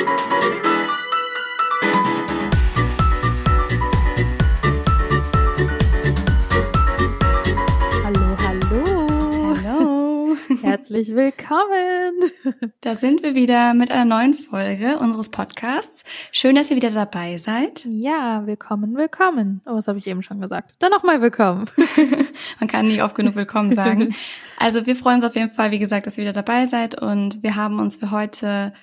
Hallo, hallo. Hallo, Herzlich willkommen. da sind wir wieder mit einer neuen Folge unseres Podcasts. Schön, dass ihr wieder dabei seid. Ja, willkommen, willkommen. Oh, was habe ich eben schon gesagt? Dann nochmal willkommen. Man kann nie oft genug willkommen sagen. Also wir freuen uns auf jeden Fall, wie gesagt, dass ihr wieder dabei seid und wir haben uns für heute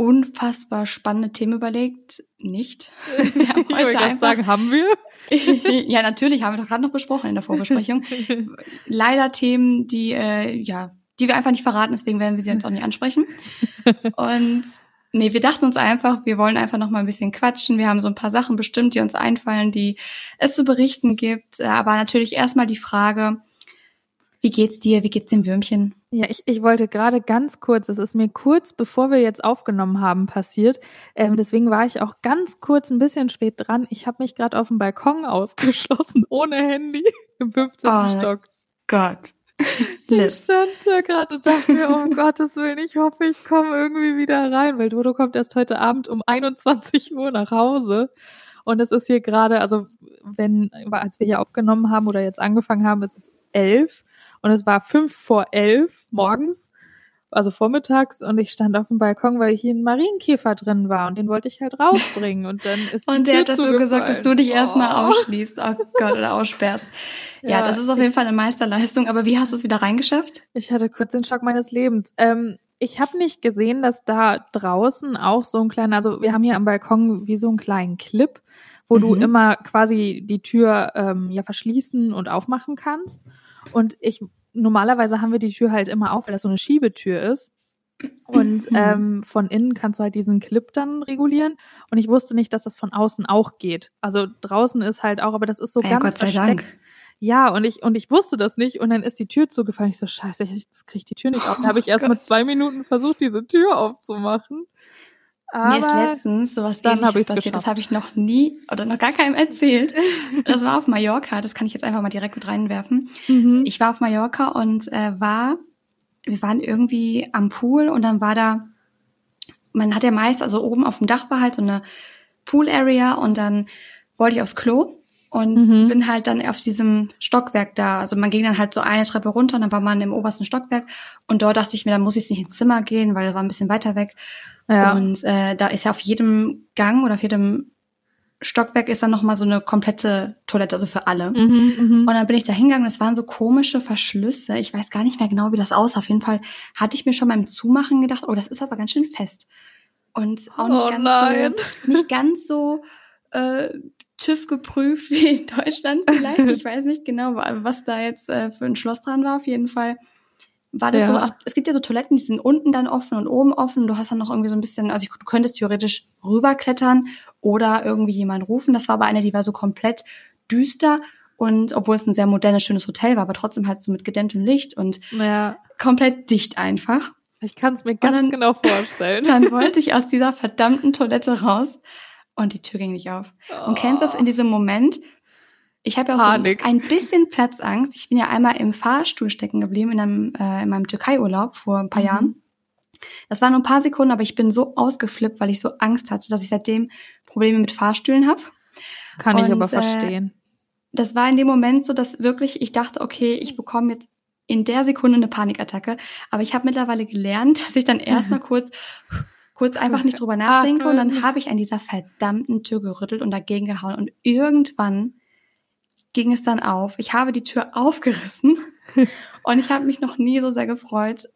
unfassbar spannende Themen überlegt. Nicht. Wir haben Ich wollte heute einfach sagen, haben wir? ja, natürlich, haben wir doch gerade noch besprochen in der Vorbesprechung. Leider Themen, die, äh, ja, die wir einfach nicht verraten, deswegen werden wir sie jetzt auch nicht ansprechen. Und nee, wir dachten uns einfach, wir wollen einfach noch mal ein bisschen quatschen. Wir haben so ein paar Sachen bestimmt, die uns einfallen, die es zu berichten gibt. Aber natürlich erstmal die Frage, wie geht's dir? Wie geht's dem Würmchen? Ja, ich, ich wollte gerade ganz kurz, das ist mir kurz bevor wir jetzt aufgenommen haben passiert, ähm, deswegen war ich auch ganz kurz ein bisschen spät dran. Ich habe mich gerade auf dem Balkon ausgeschlossen, ohne Handy, im 15. Oh, Stock. Gott. Ich stand da gerade und dachte mir, um Gottes Willen, ich hoffe, ich komme irgendwie wieder rein, weil Dodo kommt erst heute Abend um 21 Uhr nach Hause. Und es ist hier gerade, also wenn, als wir hier aufgenommen haben oder jetzt angefangen haben, ist es elf und es war fünf vor elf morgens, also vormittags und ich stand auf dem Balkon, weil hier ein Marienkäfer drin war und den wollte ich halt rausbringen und dann ist die Und der Tür hat dafür gesorgt, dass du dich erstmal Oh. ausschließt. Oh Gott, oder aussperrst. Ja, Ja, das ist auf jeden Fall eine Meisterleistung. Aber wie hast du es wieder reingeschafft? Ich hatte kurz den Schock meines Lebens. Ähm, ich habe nicht gesehen, dass da draußen auch so ein kleiner, also wir haben hier am Balkon wie so einen kleinen Clip, wo du Mhm. immer quasi die Tür ähm, ja verschließen und aufmachen kannst. Und ich normalerweise haben wir die Tür halt immer auf, weil das so eine Schiebetür ist. Und Mhm. ähm, von innen kannst du halt diesen Clip dann regulieren. Und ich wusste nicht, dass das von außen auch geht. Also draußen ist halt auch, aber das ist so Ja, ganz Gott sei versteckt. Dank. Ja, und ich, und ich wusste das nicht. Und dann ist die Tür zugefallen. Ich so, scheiße, ich das krieg ich die Tür nicht auf. Dann habe ich Oh erst mal Gott. zwei Minuten versucht, diese Tür aufzumachen. Mir ist Aber letztens sowas dann hab ähnliches passiert. Das geschafft. habe ich noch nie oder noch gar keinem erzählt. Das war auf Mallorca. Das kann ich jetzt einfach mal direkt mit reinwerfen. mhm. Ich war auf Mallorca und äh, war, wir waren irgendwie am Pool und dann war da, man hat ja meist, also oben auf dem Dach war halt so eine Pool-Area und dann wollte ich aufs Klo und Mhm. bin halt dann auf diesem Stockwerk da. Also man ging dann halt so eine Treppe runter und dann war man im obersten Stockwerk und dort dachte ich mir, da muss ich jetzt nicht ins Zimmer gehen, weil das war ein bisschen weiter weg. Ja. Und äh, da ist ja auf jedem Gang oder auf jedem Stockwerk ist dann nochmal so eine komplette Toilette, also für alle. mhm, mhm. Und dann bin ich da hingegangen, das waren so komische Verschlüsse. Ich weiß gar nicht mehr genau, wie das aussah. Auf jeden Fall hatte ich mir schon beim Zumachen gedacht, oh, das ist aber ganz schön fest. Und auch nicht Oh ganz nein. so, nicht ganz so äh, TÜV geprüft wie in Deutschland vielleicht. Ich weiß nicht genau, wa- was da jetzt äh, für ein Schloss dran war. Auf jeden Fall war das Ja. so, ach, es gibt ja so Toiletten, die sind unten dann offen und oben offen. Du hast dann noch irgendwie so ein bisschen, also ich, du könntest theoretisch rüberklettern oder irgendwie jemanden rufen. Das war aber eine, die war so komplett düster und obwohl es ein sehr modernes, schönes Hotel war, aber trotzdem halt so mit gedämmtem Licht und ja. komplett dicht einfach. Ich kann es mir ganz dann- genau vorstellen. Dann wollte ich aus dieser verdammten Toilette raus und die Tür ging nicht auf. Und kennst du das in diesem Moment? Ich habe ja auch Panik. so ein bisschen Platzangst. Ich bin ja einmal im Fahrstuhl stecken geblieben in, einem, äh, in meinem Türkei-Urlaub vor ein paar Mhm. Jahren. Das waren nur ein paar Sekunden, aber ich bin so ausgeflippt, weil ich so Angst hatte, dass ich seitdem Probleme mit Fahrstühlen habe. Kann ich Und, aber äh, verstehen. Das war in dem Moment so, dass wirklich ich dachte, okay, ich bekomme jetzt in der Sekunde eine Panikattacke. Aber ich habe mittlerweile gelernt, dass ich dann erstmal kurz kurz einfach nicht drüber nachdenke und dann Atmen. habe ich an dieser verdammten Tür gerüttelt und dagegen gehauen und irgendwann ging es dann auf. Ich habe die Tür aufgerissen und ich habe mich noch nie so sehr gefreut,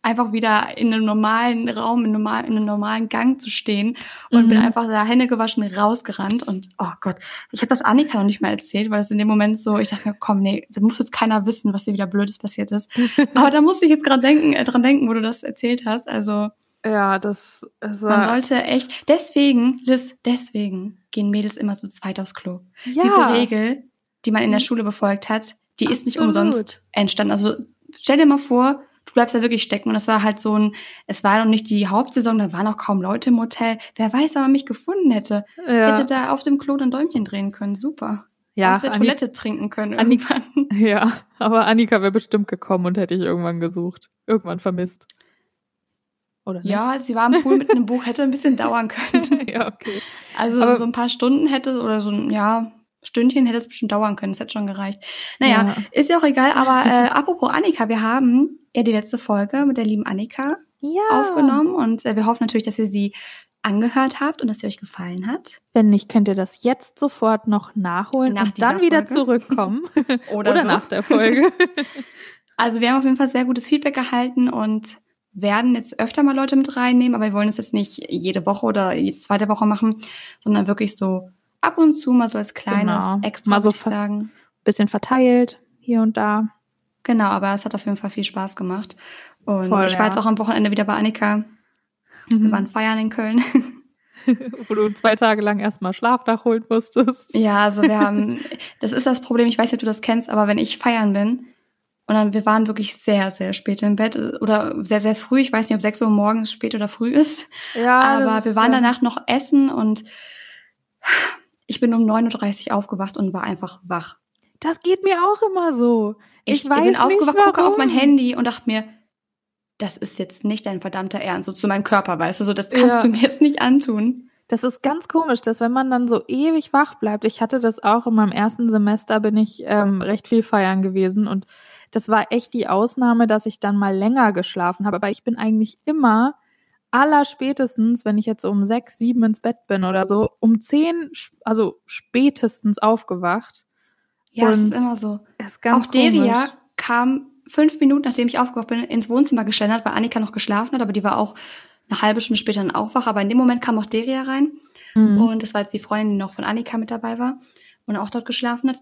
einfach wieder in einem normalen Raum, in, normal, in einem normalen Gang zu stehen und Mhm. bin einfach da Hände gewaschen rausgerannt und oh Gott, ich habe das Annika noch nicht mal erzählt, weil es in dem Moment so, ich dachte mir, komm, nee, da muss jetzt keiner wissen, was hier wieder Blödes passiert ist. Aber da musste ich jetzt gerade denken, äh, dran denken, wo du das erzählt hast. Also Ja, das ist man sollte echt, deswegen, Liz, deswegen gehen Mädels immer zu zweit aufs Klo. ja. Diese Regel, die man in der Mhm. Schule befolgt hat, die ist nicht Absolut. umsonst entstanden. Also stell dir mal vor, du bleibst da wirklich stecken und das war halt so ein, es war noch nicht die Hauptsaison, da waren noch kaum Leute im Hotel. Wer weiß, ob man mich gefunden hätte. ja. Hätte da auf dem Klo dann Däumchen drehen können. Super. ja, Aus der Anni- Toilette trinken können Anni- irgendwann. Ja, aber Annika wäre bestimmt gekommen und hätte ich irgendwann gesucht. Irgendwann vermisst. Oder nicht? Ja, sie war im Pool mit einem Buch, hätte ein bisschen dauern können. ja, okay. Also Aber- so ein paar Stunden hätte oder so ein, ja, Stündchen hätte es bestimmt dauern können. Das hätte schon gereicht. Naja, Ja. ist ja auch egal. Aber äh, apropos Annika, wir haben ja die letzte Folge mit der lieben Annika Ja. aufgenommen und äh, wir hoffen natürlich, dass ihr sie angehört habt und dass sie euch gefallen hat. Wenn nicht, könnt ihr das jetzt sofort noch nachholen Nach und dann dieser wieder Folge. zurückkommen. Oder, Oder so. nach der Folge. Also wir haben auf jeden Fall sehr gutes Feedback erhalten und werden jetzt öfter mal Leute mit reinnehmen, aber wir wollen es jetzt nicht jede Woche oder jede zweite Woche machen, sondern wirklich so ab und zu mal so als kleines Genau. Extra, Mal so ich sagen. Bisschen verteilt, hier und da. Genau, aber es hat auf jeden Fall viel Spaß gemacht. Und Voll, ich war ja. jetzt auch am Wochenende wieder bei Annika. Wir waren feiern in Köln. Wo du zwei Tage lang erstmal Schlaf nachholen musstest. ja, also wir haben, das ist das Problem, ich weiß nicht, ob du das kennst, aber wenn ich feiern bin und dann, wir waren wirklich sehr, sehr spät im Bett oder sehr, sehr früh, ich weiß nicht, ob 6 Uhr morgens spät oder früh ist, Ja, aber wir waren danach noch essen und ich bin um 9.30 Uhr aufgewacht und war einfach wach. Das geht mir auch immer so. Ich, Ich, weiß bin aufgewacht, nicht, gucke auf mein. Handy und dachte mir, das ist jetzt nicht dein verdammter Ernst, so zu meinem Körper, weißt du, so, das kannst Ja. du mir jetzt nicht antun. Das ist ganz komisch, dass wenn man dann so ewig wach bleibt, ich hatte das auch in meinem ersten Semester, bin ich ähm, recht viel feiern gewesen und das war echt die Ausnahme, dass ich dann mal länger geschlafen habe. Aber ich bin eigentlich immer allerspätestens, wenn ich jetzt um sechs, sieben ins Bett bin oder so, um zehn, also spätestens aufgewacht. Ja, es ist immer so. Ist Auch Deria komisch. kam fünf Minuten, nachdem ich aufgewacht bin, ins Wohnzimmer geschlendert, weil Annika noch geschlafen hat, aber die war auch eine halbe Stunde später dann auch wach. Aber in dem Moment kam auch Deria rein Mhm. und das war jetzt die Freundin, die noch von Annika mit dabei war und auch dort geschlafen hat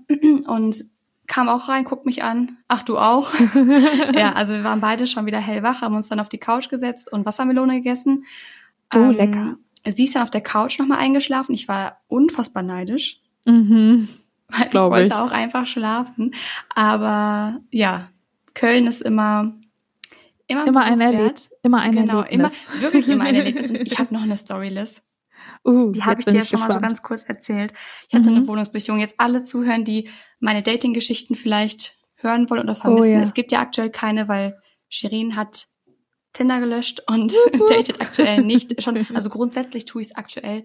und kam auch rein, guckt mich an. Ach, du auch? ja, also wir waren beide schon wieder hellwach, haben uns dann auf die Couch gesetzt und Wassermelone gegessen. Oh, lecker. Sie ist dann auf der Couch nochmal eingeschlafen. Ich war unfassbar neidisch. Mhm. Weil ich wollte ich. auch einfach schlafen. Aber ja, Köln ist immer immer, Immer ein. Erlebnis. Immer ein Genau, immer, Erlebnis. wirklich immer ein Erlebnis. Und ich habe noch eine Story, Liz. Uh, Die habe ich dir schon mal so ganz kurz erzählt. Ich hatte Mhm. eine Wohnungsbesichtigung. Jetzt alle zuhören, die meine Dating-Geschichten vielleicht hören wollen oder vermissen. Oh ja. Es gibt ja aktuell keine, weil Shirin hat Tinder gelöscht und datet aktuell nicht. Schon, also grundsätzlich tue ich es aktuell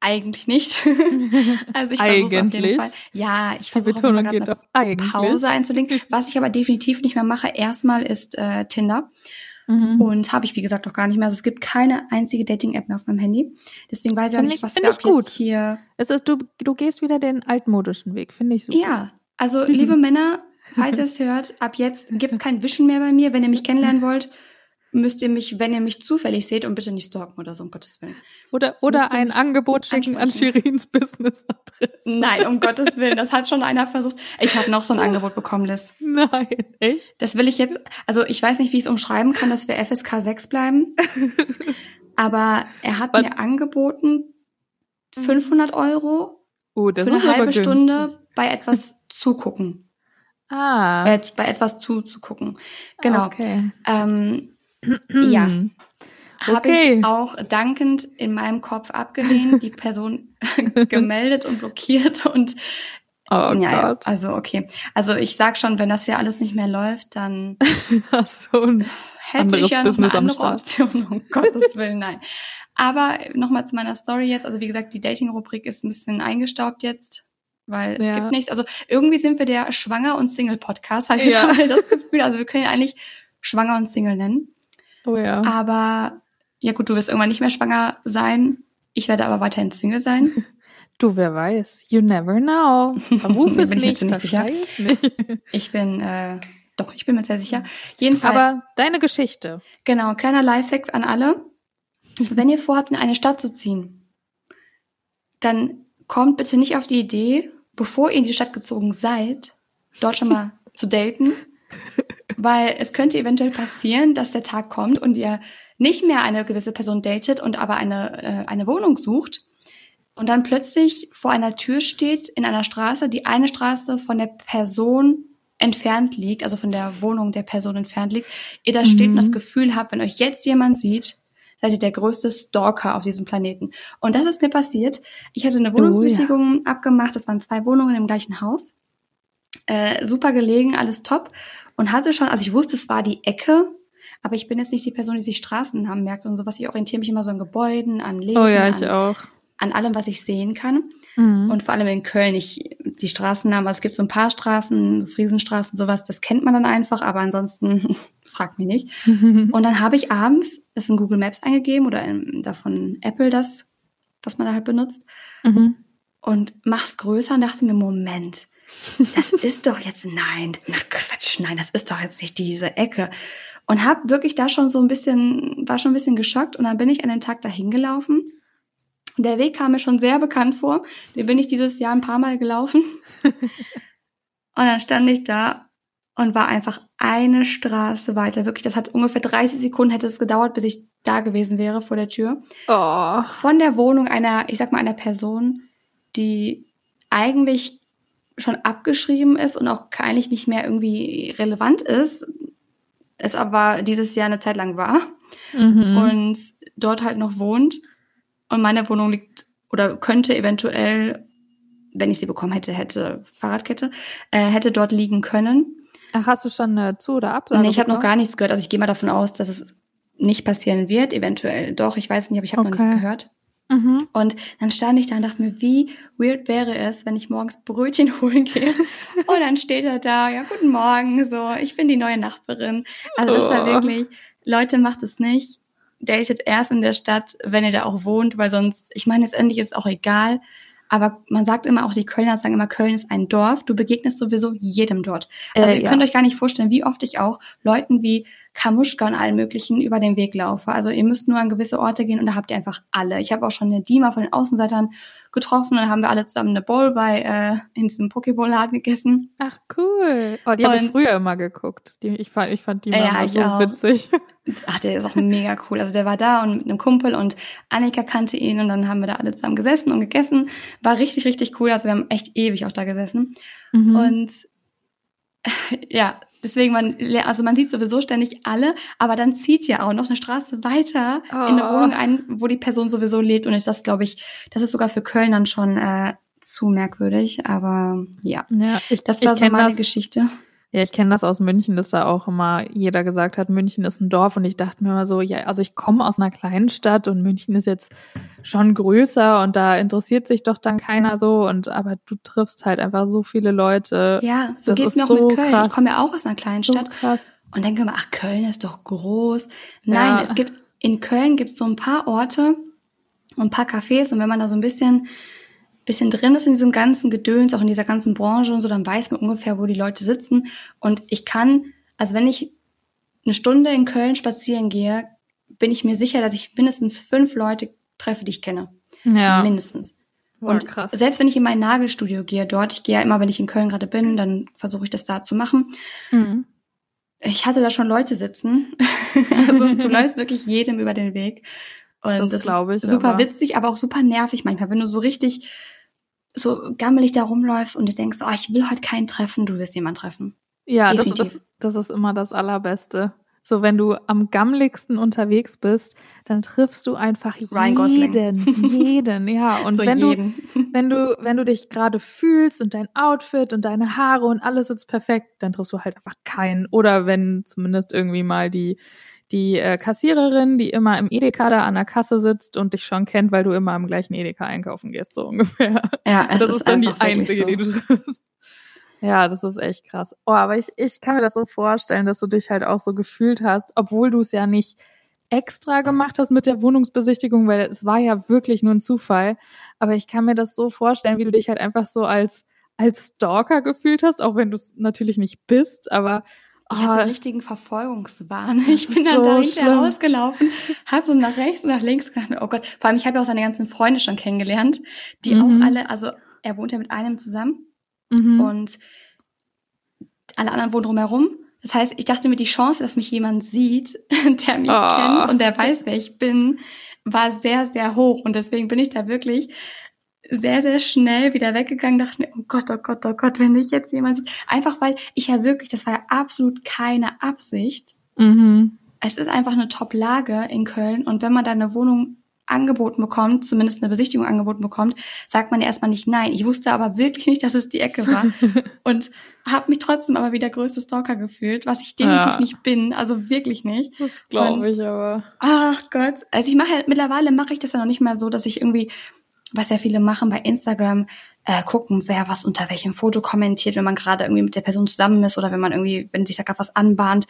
eigentlich nicht. also ich versuche auf jeden? Fall. Ja, ich versuche eine. Pause einzulegen. Was ich aber definitiv nicht mehr mache, erstmal ist äh, Tinder. Mhm. Und habe ich, wie gesagt, auch gar nicht mehr. Also es gibt keine einzige Dating-App mehr auf meinem Handy. Deswegen weiß ich auch nicht, ich- was wir ich ab gut. jetzt hier. Es ist, du, du gehst wieder den altmodischen Weg, finde ich super. Ja, also liebe Männer, falls ihr es hört, ab jetzt gibt es kein Wischen mehr bei mir. Wenn ihr mich kennenlernen wollt, müsst ihr mich, wenn ihr mich zufällig seht und bitte nicht stalken oder so, um Gottes Willen. Oder, oder ein Angebot schicken an. Shirins Business-Adresse. Nein, um Gottes Willen, das hat schon einer versucht. Ich habe noch so ein Angebot bekommen, Liz. Nein, echt? Das will ich jetzt, also ich weiß nicht, wie ich es umschreiben kann, dass wir FSK 6 bleiben. Aber er hat Was? mir angeboten 500 Euro Oh, das für eine halbe. Stunde bei etwas zugucken. Ah, Äh, bei etwas zuzugucken. Genau. Okay. Ähm, ja. Habe Okay. ich auch dankend in meinem Kopf abgelehnt, die Person gemeldet und blockiert und Oh ja, Gott. also okay. Also ich sag schon, wenn das hier alles nicht mehr läuft, dann Hast so ein hätte ich ja noch Business eine andere. Option, um Gottes Willen, nein. Aber nochmal zu meiner Story jetzt. Also wie gesagt, die Dating-Rubrik ist ein bisschen eingestaubt jetzt, weil es Ja. gibt nichts. Also irgendwie sind wir der Schwanger- und Single-Podcast, habe ich Ja. das Gefühl. Also wir können ihn eigentlich Schwanger und Single nennen. Oh ja. Aber ja gut, du wirst irgendwann nicht mehr schwanger sein. Ich werde aber weiterhin Single sein. Du, wer weiß. You never know. Ruf es ich mir nicht, sicher. nicht. Ich bin, äh, doch, ich bin mir sehr sicher. Jedenfalls, Aber deine Geschichte. genau, kleiner Lifehack an alle. Wenn ihr vorhabt, in eine Stadt zu ziehen, dann kommt bitte nicht auf die Idee, bevor ihr in die Stadt gezogen seid, dort schon mal zu daten, weil es könnte eventuell passieren, dass der Tag kommt und ihr nicht mehr eine gewisse Person datet und aber eine, äh, eine Wohnung sucht und dann plötzlich vor einer Tür steht in einer Straße, die eine Straße von der Person entfernt liegt, also von der Wohnung der Person entfernt liegt, ihr da steht und Mhm. das Gefühl habt, wenn euch jetzt jemand sieht, seid ihr der größte Stalker auf diesem Planeten. Und das ist mir passiert. Ich hatte eine Oh, Wohnungsbesichtigung abgemacht, das waren zwei Wohnungen im gleichen Haus. Äh, super gelegen, alles top. Und hatte schon, also ich wusste, es war die Ecke, aber ich bin jetzt nicht die Person, die sich Straßennamen merkt und sowas. Ich orientiere mich immer so an Gebäuden, an Leben, Oh ja, ich an, auch. an allem, was ich sehen kann. Mhm. Und vor allem in Köln, ich, die Straßennamen, also es gibt so ein paar Straßen, so Friesenstraßen, sowas, das kennt man dann einfach, aber ansonsten fragt mich nicht. Und dann habe ich abends das in Google Maps eingegeben oder in, davon Apple das, was man da halt benutzt, Mhm. und mach's größer und dachte mir, Moment, das ist doch jetzt, nein, na Quatsch, nein, das ist doch jetzt nicht diese Ecke. Und hab wirklich da schon so ein bisschen, war schon ein bisschen geschockt und dann bin ich an dem Tag dahin gelaufen. Und der Weg kam mir schon sehr bekannt vor. Den bin ich dieses Jahr ein paar Mal gelaufen. und dann stand ich da und war einfach eine Straße weiter. Wirklich, das hat ungefähr 30 Sekunden hätte es gedauert, bis ich da gewesen wäre vor der Tür Oh. von der Wohnung einer, ich sag mal, einer Person, die eigentlich schon abgeschrieben ist und auch eigentlich nicht mehr irgendwie relevant ist, es aber dieses Jahr eine Zeit lang war Mhm. und dort halt noch wohnt. Und meine Wohnung liegt oder könnte eventuell, wenn ich sie bekommen hätte, hätte Fahrradkette, äh, hätte dort liegen können. Ach, hast du schon eine Zu- oder Absage? Nee, ich habe noch gar nichts gehört. Also ich gehe mal davon aus, dass es nicht passieren wird. Eventuell doch, ich weiß nicht, aber ich habe noch Okay. nichts gehört. Mhm. Und dann stand ich da und dachte mir, wie weird wäre es, wenn ich morgens Brötchen holen gehe und dann steht er da, ja, guten Morgen, so, ich bin die neue Nachbarin. Also das war Oh. wirklich, Leute, macht es nicht. Datet erst in der Stadt, wenn ihr da auch wohnt, weil sonst, ich meine, letztendlich ist es auch egal. Aber man sagt immer, auch die Kölner sagen immer, Köln ist ein Dorf. Du begegnest sowieso jedem dort. Also Äh, ihr ja. könnt euch gar nicht vorstellen, wie oft ich auch Leuten wie Kamuschka und allen möglichen über den Weg laufe. Also ihr müsst nur an gewisse Orte gehen und da habt ihr einfach alle. Ich habe auch schon eine Dima von den Außenseitern getroffen und dann haben wir alle zusammen eine Bowl bei äh, in diesem Pokéball-Laden gegessen. Ach, cool. Oh, die habe ich früher immer geguckt. Die, ich, fand, ich fand die Ja, immer so auch. witzig. Ach, der ist auch mega cool. Also der war da und mit einem Kumpel und Annika kannte ihn und dann haben wir da alle zusammen gesessen und gegessen. War richtig, richtig cool. Also wir haben echt ewig auch da gesessen. Mhm. Und ja, deswegen man, also man sieht sowieso ständig alle, aber dann zieht ja auch noch eine Straße weiter in eine Oh. Wohnung ein, wo die Person sowieso lebt. Und ich das glaube ich, das ist sogar für Köln dann schon äh, zu merkwürdig. Aber ja, ja, ich, das ich war so kenn meine das, Geschichte. Ja, ich kenne das aus München, dass da auch immer jeder gesagt hat, München ist ein Dorf. Und ich dachte mir immer so, ja, also ich komme aus einer kleinen Stadt und München ist jetzt schon größer und da interessiert sich doch dann keiner so. Und aber du triffst halt einfach so viele Leute. Ja, so das geht's mir auch so mit Köln. krass. Ich komme ja auch aus einer kleinen so Stadt krass. und denke immer, ach, Köln ist doch groß. Nein, Ja. es gibt, in Köln gibt es so ein paar Orte und ein paar Cafés und wenn man da so ein bisschen, bisschen drin ist in diesem ganzen Gedöns, auch in dieser ganzen Branche und so, dann weiß man ungefähr, wo die Leute sitzen. Und ich kann, also wenn ich eine Stunde in Köln spazieren gehe, bin ich mir sicher, dass ich mindestens fünf Leute treffe, die ich kenne. Ja, Mindestens. Boah, Und krass. selbst wenn ich in mein Nagelstudio gehe, dort, ich gehe ja immer, wenn ich in Köln gerade bin, dann versuche ich das da zu machen. Mhm. Ich hatte da schon Leute sitzen. also du läufst wirklich jedem über den Weg. Und Das das, glaub ist ich, super aber- witzig, aber auch super nervig manchmal, wenn du so richtig so gammelig da rumläufst und du denkst, oh, ich will heute keinen treffen, du wirst jemanden treffen. Ja, das, das, das ist immer das Allerbeste. So, wenn du am gammligsten unterwegs bist, dann triffst du einfach jeden, jeden, ja. Und so wenn jeden. du, wenn du, wenn du dich gerade fühlst und dein Outfit und deine Haare und alles sitzt perfekt, dann triffst du halt einfach keinen. Oder wenn zumindest irgendwie mal die, die äh, Kassiererin, die immer im Edeka da an der Kasse sitzt und dich schon kennt, weil du immer im gleichen Edeka einkaufen gehst, so ungefähr. ja, es das ist, dann die einzige, so. die du triffst. Ja, das ist echt krass. Oh, aber ich, ich kann mir das so vorstellen, dass du dich halt auch so gefühlt hast, obwohl du es ja nicht extra gemacht hast mit der Wohnungsbesichtigung, weil es war ja wirklich nur ein Zufall. Aber ich kann mir das so vorstellen, wie du dich halt einfach so als, als Stalker gefühlt hast, auch wenn du es natürlich nicht bist, aber Ich hatte einen richtigen Verfolgungswahn. Ich bin dann so da hinterher rausgelaufen, hab so nach rechts und nach links gedacht, oh Gott. Vor allem, ich habe ja auch seine ganzen Freunde schon kennengelernt, die Mhm. auch alle, also er wohnt ja mit einem zusammen mhm. und alle anderen wohnen drumherum. Das heißt, ich dachte mir, die Chance, dass mich jemand sieht, der mich Oh. kennt und der weiß, wer ich bin, war sehr, sehr hoch. Und deswegen bin ich da wirklich sehr, sehr schnell wieder weggegangen, dachte mir, oh Gott, oh Gott, oh Gott, wenn mich jetzt jemand sieht. Einfach weil ich ja wirklich, das war ja absolut keine Absicht. mhm. Es ist einfach eine Top-Lage in Köln und wenn man da eine Wohnung angeboten bekommt, zumindest eine Besichtigung angeboten bekommt, sagt man ja erstmal nicht nein. Ich wusste aber wirklich nicht, dass es die Ecke war und habe mich trotzdem aber wie der größte Stalker gefühlt, was ich definitiv ja. nicht bin, also wirklich nicht. Das glaube ich aber. Ach Gott, also ich mache halt, mittlerweile mache ich das ja noch nicht mehr so, dass ich irgendwie was ja viele machen bei Instagram, äh, gucken, wer was unter welchem Foto kommentiert, wenn man gerade irgendwie mit der Person zusammen ist oder wenn man irgendwie, wenn sich da gerade was anbahnt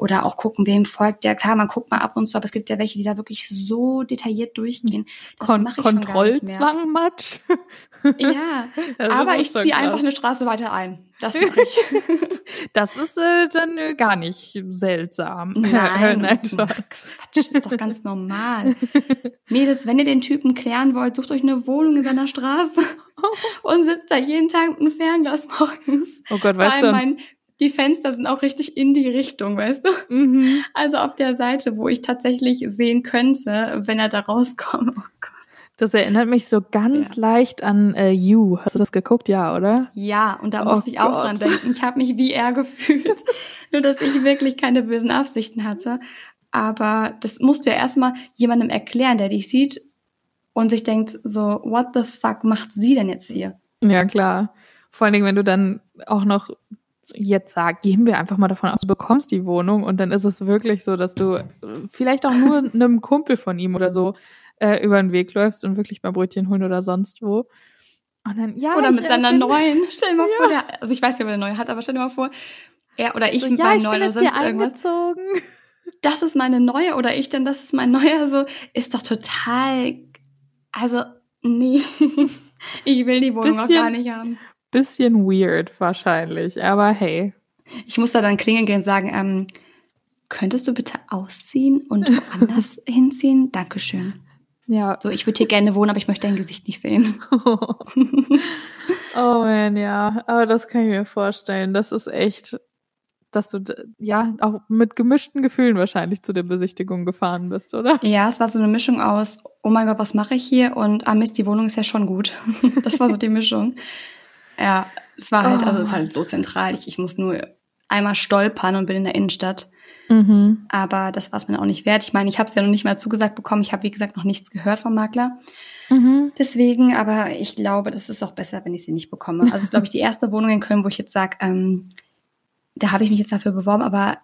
oder auch gucken, wem folgt der. Klar, man guckt mal ab und zu, aber es gibt ja welche, die da wirklich so detailliert durchgehen. Das Kon ich Kontrollzwang, Matsch. Ja, aber ich ziehe einfach eine Straße weiter ein. Das mache ich. das ist äh, dann äh, gar nicht seltsam. Nein, Nein Quatsch, ist doch ganz normal. Mädels, wenn ihr den Typen klären wollt, sucht euch eine Wohnung in seiner Straße und sitzt da jeden Tag mit einem Fernglas morgens. Oh Gott, weißt du? Mein, die Fenster sind auch richtig in die Richtung, weißt du? Mhm. Also auf der Seite, wo ich tatsächlich sehen könnte, wenn er da rauskommt. Oh Gott. Das erinnert mich so ganz ja. leicht an äh, You. Hast du das geguckt? Ja, oder? Ja, und da oh musste ich auch Gott. dran denken. Ich habe mich wie er gefühlt. Nur, dass ich wirklich keine bösen Absichten hatte. Aber das musst du ja erstmal jemandem erklären, der dich sieht und sich denkt so, what the fuck macht sie denn jetzt hier? Ja, klar. Vor allen Dingen, wenn du dann auch noch jetzt sagst, gehen wir einfach mal davon aus, du bekommst die Wohnung und dann ist es wirklich so, dass du vielleicht auch nur einem Kumpel von ihm oder so äh, über den Weg läufst und wirklich mal Brötchen holen oder sonst wo. Und dann, ja, oder mit seiner neuen. Stell dir mal ja. vor, der, also ich weiß ja, wer der neue hat, aber stell dir mal vor, er oder ich so, mit ja, meinem neuen oder sonst irgendwas. Eingezogen. Das ist meine neue oder ich denn, das ist mein neuer, so ist doch total, also nee, ich will die Wohnung bisschen, auch gar nicht haben. Bisschen weird wahrscheinlich, aber hey. Ich muss da dann klingeln gehen und sagen, ähm, könntest du bitte ausziehen und woanders hinziehen? Dankeschön. Ja. So, ich würde hier gerne wohnen, aber ich möchte dein Gesicht nicht sehen. oh man, ja. Aber das kann ich mir vorstellen. Das ist echt, dass du ja auch mit gemischten Gefühlen wahrscheinlich zu der Besichtigung gefahren bist, oder? Ja, es war so eine Mischung aus, oh mein Gott, was mache ich hier? Und ah Mist, die Wohnung ist ja schon gut. das war so die Mischung. Ja, es war halt, oh. also es ist halt so zentral. Ich, ich muss nur einmal stolpern und bin in der Innenstadt. Mhm. Aber das war es mir auch nicht wert. Ich meine, ich habe es ja noch nicht mal zugesagt bekommen. Ich habe, wie gesagt, noch nichts gehört vom Makler. Mhm. Deswegen, aber ich glaube, das ist auch besser, wenn ich sie nicht bekomme. Also, es ist, glaube ich, die erste Wohnung in Köln, wo ich jetzt sage, ähm, da habe ich mich jetzt dafür beworben, aber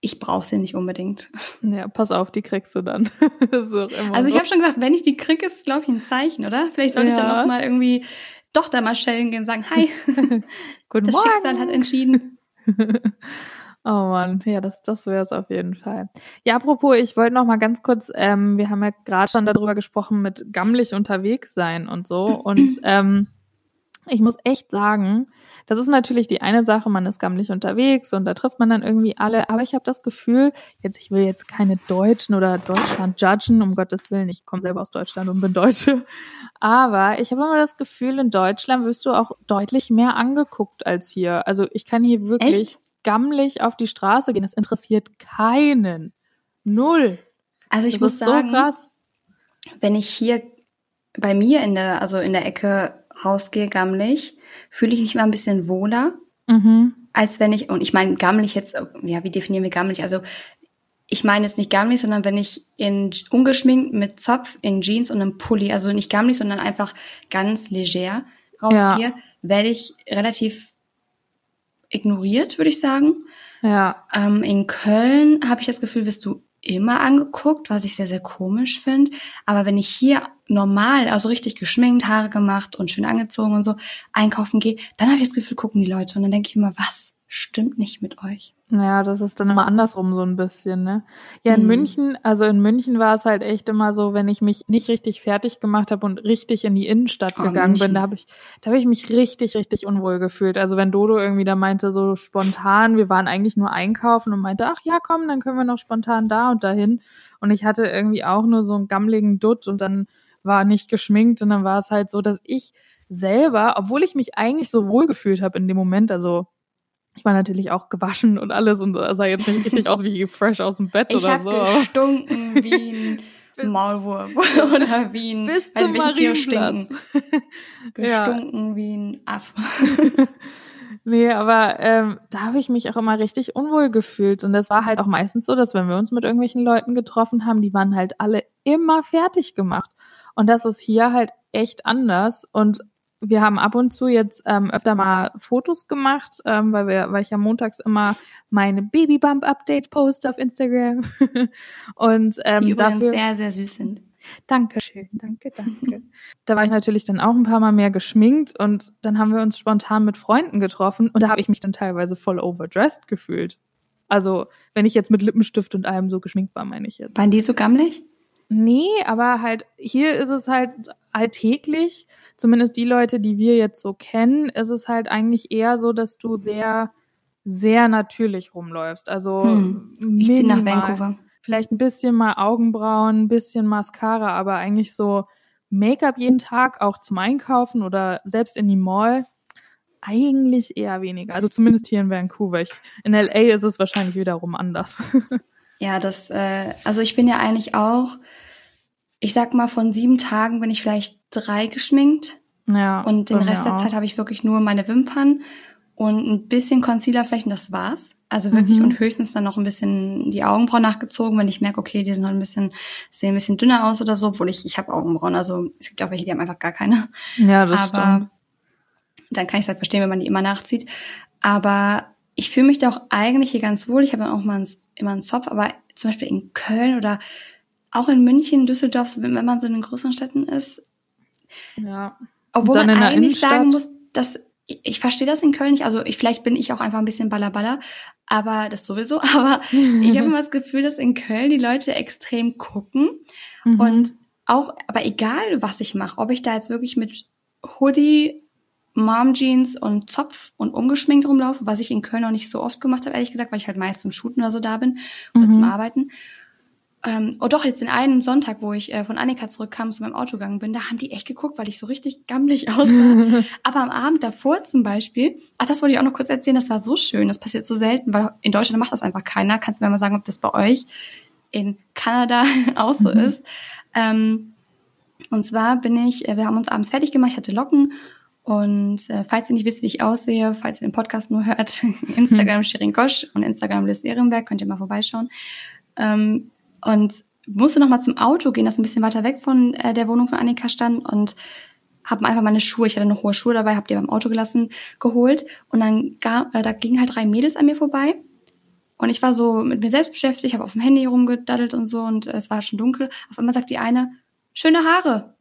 ich brauche sie nicht unbedingt. Ja, pass auf, die kriegst du dann. also so. ich habe schon gesagt, wenn ich die kriege, ist glaube ich ein Zeichen, oder? Vielleicht sollte ja. ich dann auch mal irgendwie doch da mal schellen gehen und sagen, hi, Guten das Morgen. Schicksal hat entschieden. Oh Mann, ja, das, das wäre es auf jeden Fall. Ja, apropos, ich wollte noch mal ganz kurz, ähm, wir haben ja gerade schon darüber gesprochen, mit gammelig unterwegs sein und so. Und ähm, ich muss echt sagen, das ist natürlich die eine Sache, man ist gammelig unterwegs und da trifft man dann irgendwie alle. Aber ich habe das Gefühl, jetzt, ich will jetzt keine Deutschen oder Deutschland judgen, um Gottes Willen, ich komme selber aus Deutschland und bin Deutsche. Aber ich habe immer das Gefühl, in Deutschland wirst du auch deutlich mehr angeguckt als hier. Also ich kann hier wirklich. Echt? gammelig auf die Straße gehen. Das interessiert keinen. Null. Also ich das muss sagen, so wenn ich hier bei mir in der, also in der Ecke rausgehe, gammelig, fühle ich mich immer ein bisschen wohler, mhm. als wenn ich, und ich meine gammelig jetzt, ja, wie definieren wir gammelig? Also ich meine jetzt nicht gammelig, sondern wenn ich in ungeschminkt mit Zopf in Jeans und einem Pulli, also nicht gammelig, sondern einfach ganz leger rausgehe, ja. werde ich relativ ignoriert, würde ich sagen. Ja. Ähm, in Köln habe ich das Gefühl, wirst du immer angeguckt, was ich sehr, sehr komisch finde. Aber wenn ich hier normal, also richtig geschminkt, Haare gemacht und schön angezogen und so einkaufen gehe, dann habe ich das Gefühl, gucken die Leute. Und dann denke ich immer, was stimmt nicht mit euch? Naja, das ist dann immer andersrum so ein bisschen, ne? Ja, in mhm. München, also in München war es halt echt immer so, wenn ich mich nicht richtig fertig gemacht habe und richtig in die Innenstadt oh, gegangen München. bin, da habe ich, da habe ich mich richtig, richtig unwohl gefühlt. Also wenn Dodo irgendwie da meinte, so spontan, wir waren eigentlich nur einkaufen und meinte, ach ja, komm, dann können wir noch spontan da und dahin. Und ich hatte irgendwie auch nur so einen gammligen Dutt und dann war nicht geschminkt und dann war es halt so, dass ich selber, obwohl ich mich eigentlich so wohl gefühlt habe in dem Moment, also ich war natürlich auch gewaschen und alles und sah jetzt nicht richtig aus wie fresh aus dem Bett ich oder so. Ich gestunken wie ein Maulwurf oder wie ein Bis zum Marienplatz. Gestunken ja. wie ein Affe. nee, aber ähm, da habe ich mich auch immer richtig unwohl gefühlt. Und das war halt auch meistens so, dass wenn wir uns mit irgendwelchen Leuten getroffen haben, die waren halt alle immer fertig gemacht. Und das ist hier halt echt anders. Und wir haben ab und zu jetzt ähm, öfter mal Fotos gemacht, ähm, weil wir, weil ich ja montags immer meine Babybump Update poste auf Instagram und ähm, die dafür sehr sehr süß sind. Dankeschön, danke, danke. da war ich natürlich dann auch ein paar Mal mehr geschminkt und dann haben wir uns spontan mit Freunden getroffen und da habe ich mich dann teilweise voll overdressed gefühlt. Also, wenn ich jetzt mit Lippenstift und allem so geschminkt war, meine ich jetzt. Waren die so gammelig? Nee, aber halt, hier ist es halt alltäglich, zumindest die Leute, die wir jetzt so kennen, ist es halt eigentlich eher so, dass du sehr, sehr natürlich rumläufst. Also hm. ich ziehe nach Vancouver. Vielleicht ein bisschen mal Augenbrauen, ein bisschen Mascara, aber eigentlich so Make-up jeden Tag, auch zum Einkaufen oder selbst in die Mall. Eigentlich eher weniger. Also zumindest hier in Vancouver. Ich, in LA ist es wahrscheinlich wiederum anders. Ja, das, äh, also ich bin ja eigentlich auch, ich sag mal, von sieben Tagen bin ich vielleicht drei geschminkt. Ja. Und den Rest der Zeit habe ich wirklich nur meine Wimpern und ein bisschen Concealerflächen, das war's. Also wirklich mhm. und höchstens dann noch ein bisschen die Augenbrauen nachgezogen, wenn ich merke, okay, die sind noch ein bisschen, sehen ein bisschen dünner aus oder so, obwohl ich, ich habe Augenbrauen. Also es gibt auch welche, die haben einfach gar keine. Ja, das Aber stimmt. Dann kann ich es halt verstehen, wenn man die immer nachzieht. Aber ich fühle mich da auch eigentlich hier ganz wohl. Ich habe dann auch mal einen, immer einen Zopf, aber zum Beispiel in Köln oder auch in München, Düsseldorf, wenn man so in den größeren Städten ist. Ja. Obwohl man eigentlich sagen muss, dass ich, ich verstehe das in Köln nicht. Also ich, vielleicht bin ich auch einfach ein bisschen ballerballer, aber das sowieso. Aber ich habe immer das Gefühl, dass in Köln die Leute extrem gucken mhm. und auch, aber egal was ich mache, ob ich da jetzt wirklich mit Hoodie Mom Jeans und Zopf und ungeschminkt rumlaufe, was ich in Köln noch nicht so oft gemacht habe, ehrlich gesagt, weil ich halt meist zum Shooten oder so da bin oder mhm. zum Arbeiten. Ähm, oh doch, jetzt den einen Sonntag, wo ich äh, von Annika zurückkam, zu meinem Auto gegangen bin, da haben die echt geguckt, weil ich so richtig gammelig aussah. Aber am Abend davor zum Beispiel, ach, das wollte ich auch noch kurz erzählen, das war so schön, das passiert so selten, weil in Deutschland macht das einfach keiner. Kannst du mir mal sagen, ob das bei euch in Kanada auch so mhm. ist? Ähm, und zwar bin ich, äh, wir haben uns abends fertig gemacht, ich hatte Locken und äh, falls ihr nicht wisst, wie ich aussehe, falls ihr den Podcast nur hört, Instagram Shirin Gosch und Instagram Liz Ehrenberg, könnt ihr mal vorbeischauen. Ähm, und musste noch mal zum Auto gehen, das ein bisschen weiter weg von äh, der Wohnung von Annika stand und habe einfach meine Schuhe, ich hatte noch hohe Schuhe dabei, habe die beim Auto gelassen, geholt und dann gab, äh, da gingen halt drei Mädels an mir vorbei und ich war so mit mir selbst beschäftigt, habe auf dem Handy rumgedaddelt und so und äh, es war schon dunkel. Auf einmal sagt die eine, schöne Haare.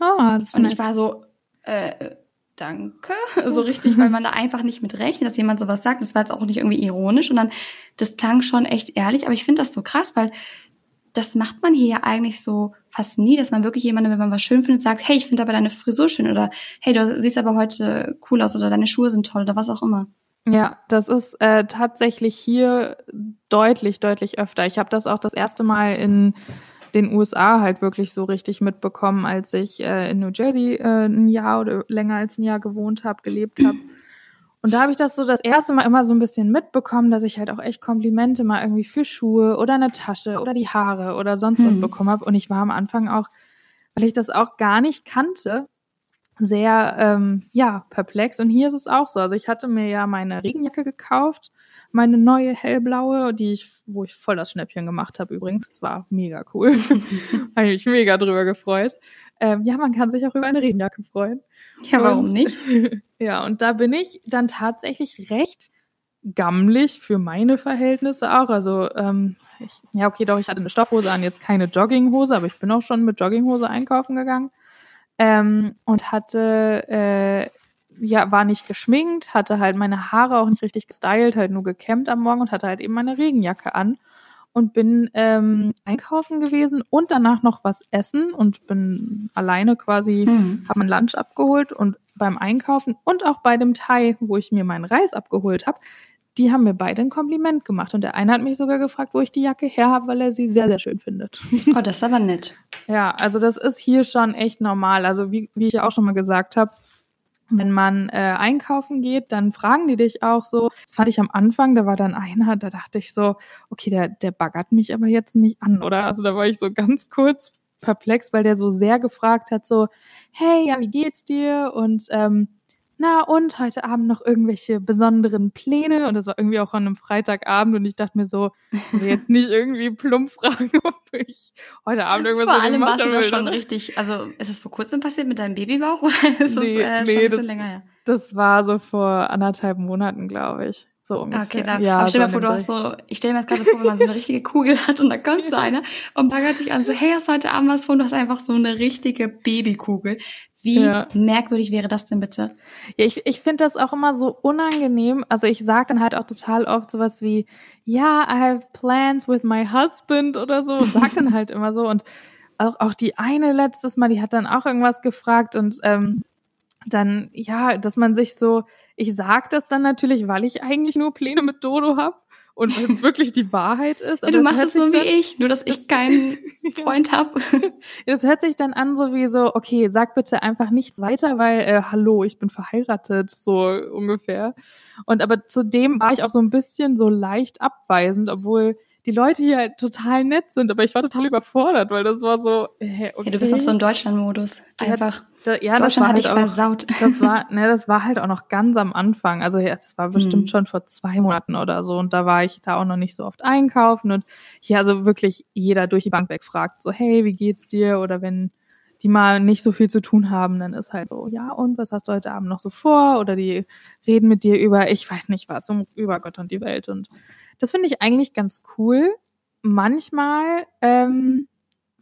Oh, das ist und nett. ich war so, äh, danke. So richtig, weil man da einfach nicht mit rechnet, dass jemand sowas sagt. Das war jetzt auch nicht irgendwie ironisch, sondern das klang schon echt ehrlich. Aber ich finde das so krass, weil das macht man hier ja eigentlich so fast nie, dass man wirklich jemandem, wenn man was schön findet, sagt, hey, ich finde aber deine Frisur schön oder hey, du siehst aber heute cool aus oder deine Schuhe sind toll oder was auch immer. Ja, das ist äh, tatsächlich hier deutlich, deutlich öfter. Ich habe das auch das erste Mal in den USA halt wirklich so richtig mitbekommen, als ich äh, in New Jersey äh, ein Jahr oder länger als ein Jahr gewohnt habe, gelebt habe. Und da habe ich das so das erste Mal immer so ein bisschen mitbekommen, dass ich halt auch echt Komplimente mal irgendwie für Schuhe oder eine Tasche oder die Haare oder sonst was mhm. bekommen habe. Und ich war am Anfang auch, weil ich das auch gar nicht kannte, sehr ähm, ja perplex. Und hier ist es auch so. Also ich hatte mir ja meine Regenjacke gekauft meine neue hellblaue, die ich, wo ich voll das Schnäppchen gemacht habe übrigens. Das war mega cool. habe mich mega drüber gefreut. Ähm, ja, man kann sich auch über eine Regenjacke freuen. Ja, warum und, nicht? ja, und da bin ich dann tatsächlich recht gammelig für meine Verhältnisse auch. Also, ähm, ich, ja, okay, doch, ich hatte eine Stoffhose an, jetzt keine Jogginghose, aber ich bin auch schon mit Jogginghose einkaufen gegangen. Ähm, und hatte äh, ja, war nicht geschminkt, hatte halt meine Haare auch nicht richtig gestylt, halt nur gekämmt am Morgen und hatte halt eben meine Regenjacke an und bin ähm, einkaufen gewesen und danach noch was essen und bin alleine quasi, mhm. habe mein Lunch abgeholt und beim Einkaufen und auch bei dem Thai, wo ich mir meinen Reis abgeholt habe, die haben mir beide ein Kompliment gemacht. Und der eine hat mich sogar gefragt, wo ich die Jacke her habe, weil er sie sehr, sehr schön findet. Oh, das ist aber nett. ja, also das ist hier schon echt normal. Also wie, wie ich ja auch schon mal gesagt habe, wenn man äh, einkaufen geht, dann fragen die dich auch so. Das fand ich am Anfang, da war dann einer, da dachte ich so, okay, der, der baggert mich aber jetzt nicht an, oder? Also da war ich so ganz kurz perplex, weil der so sehr gefragt hat, so, hey, ja, wie geht's dir? Und ähm, na und heute Abend noch irgendwelche besonderen Pläne? Und das war irgendwie auch an einem Freitagabend und ich dachte mir so, ich will jetzt nicht irgendwie plump fragen, ob ich heute Abend irgendwas Vor allem warst du da schon richtig, also ist es vor kurzem passiert mit deinem Babybauch oder ist nee, das äh, nee, schon ein das, bisschen länger her? Das war so vor anderthalb Monaten, glaube ich. So ungefähr. Okay, da, ja, aber stell dir so mal vor, du hast so, ich stelle mir jetzt gerade vor, wenn man so eine richtige Kugel hat und da kommt so einer und baggert sich an, so, hey, hast du heute Abend was vor? Und du hast einfach so eine richtige Babykugel. Wie Ja. merkwürdig wäre das denn bitte? Ja, ich, ich finde das auch immer so unangenehm. Also ich sage dann halt auch total oft sowas wie, ja, I have plans with my husband oder so und sag dann halt immer so. Und auch, auch die eine letztes Mal, die hat dann auch irgendwas gefragt und ähm, dann, ja, dass man sich so, ich sag das dann natürlich, weil ich eigentlich nur Pläne mit Dodo hab und weil es wirklich die Wahrheit ist. Ja, du es machst es so wie dann- ich, nur dass ich das- keinen Freund habe. Das hört sich dann an so wie so, okay, sag bitte einfach nichts weiter, weil, äh, hallo, ich bin verheiratet, so ungefähr. Und aber zudem war ich auch so ein bisschen so leicht abweisend, obwohl die Leute hier halt total nett sind, aber ich war total überfordert, weil das war so, äh, okay. Ja, du bist auch so im Deutschland-Modus. Ja, Einfach. da, ja, das Deutschland war hat halt dich auch, versaut. das war, ne, das war halt auch noch ganz am Anfang. Also ja, das war bestimmt Hm. schon vor zwei Monaten oder so. Und da war ich da auch noch nicht so oft einkaufen. Und hier also wirklich jeder durch die Bank weg fragt so, hey, wie geht's dir? Oder wenn die mal nicht so viel zu tun haben, dann ist halt so, ja, und was hast du heute Abend noch so vor? Oder die reden mit dir über, ich weiß nicht was, um, über Gott und die Welt. Und das finde ich eigentlich ganz cool. Manchmal ähm,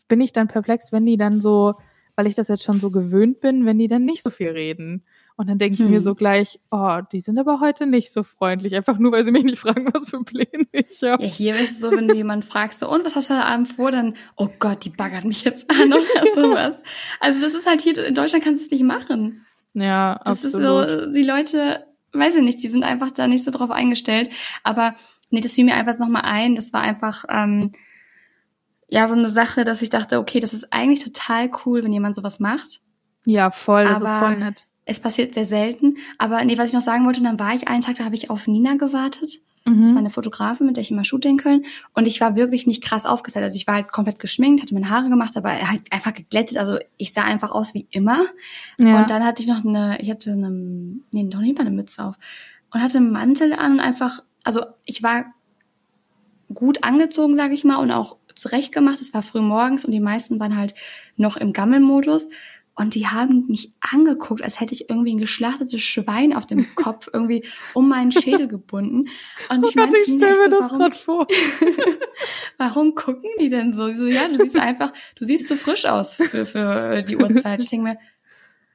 bin ich dann perplex, wenn die dann so, weil ich das jetzt schon so gewöhnt bin, wenn die dann nicht so viel reden. Und dann denke ich Hm. mir so gleich, oh, die sind aber heute nicht so freundlich, einfach nur, weil sie mich nicht fragen, was für Pläne ich habe. Ja, hier ist es so, wenn du jemanden fragst, so, und was hast du heute Abend vor, dann, oh Gott, die baggert mich jetzt an oder sowas. Also das ist halt hier, in Deutschland kannst du es nicht machen. Ja, Das absolut. ist so, die Leute, weiß ich nicht, die sind einfach da nicht so drauf eingestellt. Aber nee, das fiel mir einfach nochmal ein. Das war einfach, ähm, ja, so eine Sache, dass ich dachte, okay, das ist eigentlich total cool, wenn jemand sowas macht. ja, voll, das ist aber- voll nett. Es passiert sehr selten. Aber nee, was ich noch sagen wollte, dann war ich einen Tag, da habe ich auf Nina gewartet. Mhm. Das war eine Fotografin, mit der ich immer shoote in Köln. Und ich war wirklich nicht krass aufgestellt. Also ich war halt komplett geschminkt, hatte meine Haare gemacht, aber halt einfach geglättet. Also ich sah einfach aus wie immer. ja. Und dann hatte ich noch eine, ich hatte eine, nee, noch nicht mal eine Mütze auf. Und hatte einen Mantel an und einfach, also ich war gut angezogen, sage ich mal, und auch zurecht gemacht. Es war früh morgens und die meisten waren halt noch im Gammelmodus. Und die haben mich angeguckt, als hätte ich irgendwie ein geschlachtetes Schwein auf dem Kopf irgendwie um meinen Schädel gebunden. Und oh ich Gott, meinte, ich stelle mir ich das so, gerade vor. warum gucken die denn so? So, ja, du siehst einfach, du siehst zu frisch aus für, für die Uhrzeit. Ich denke mir,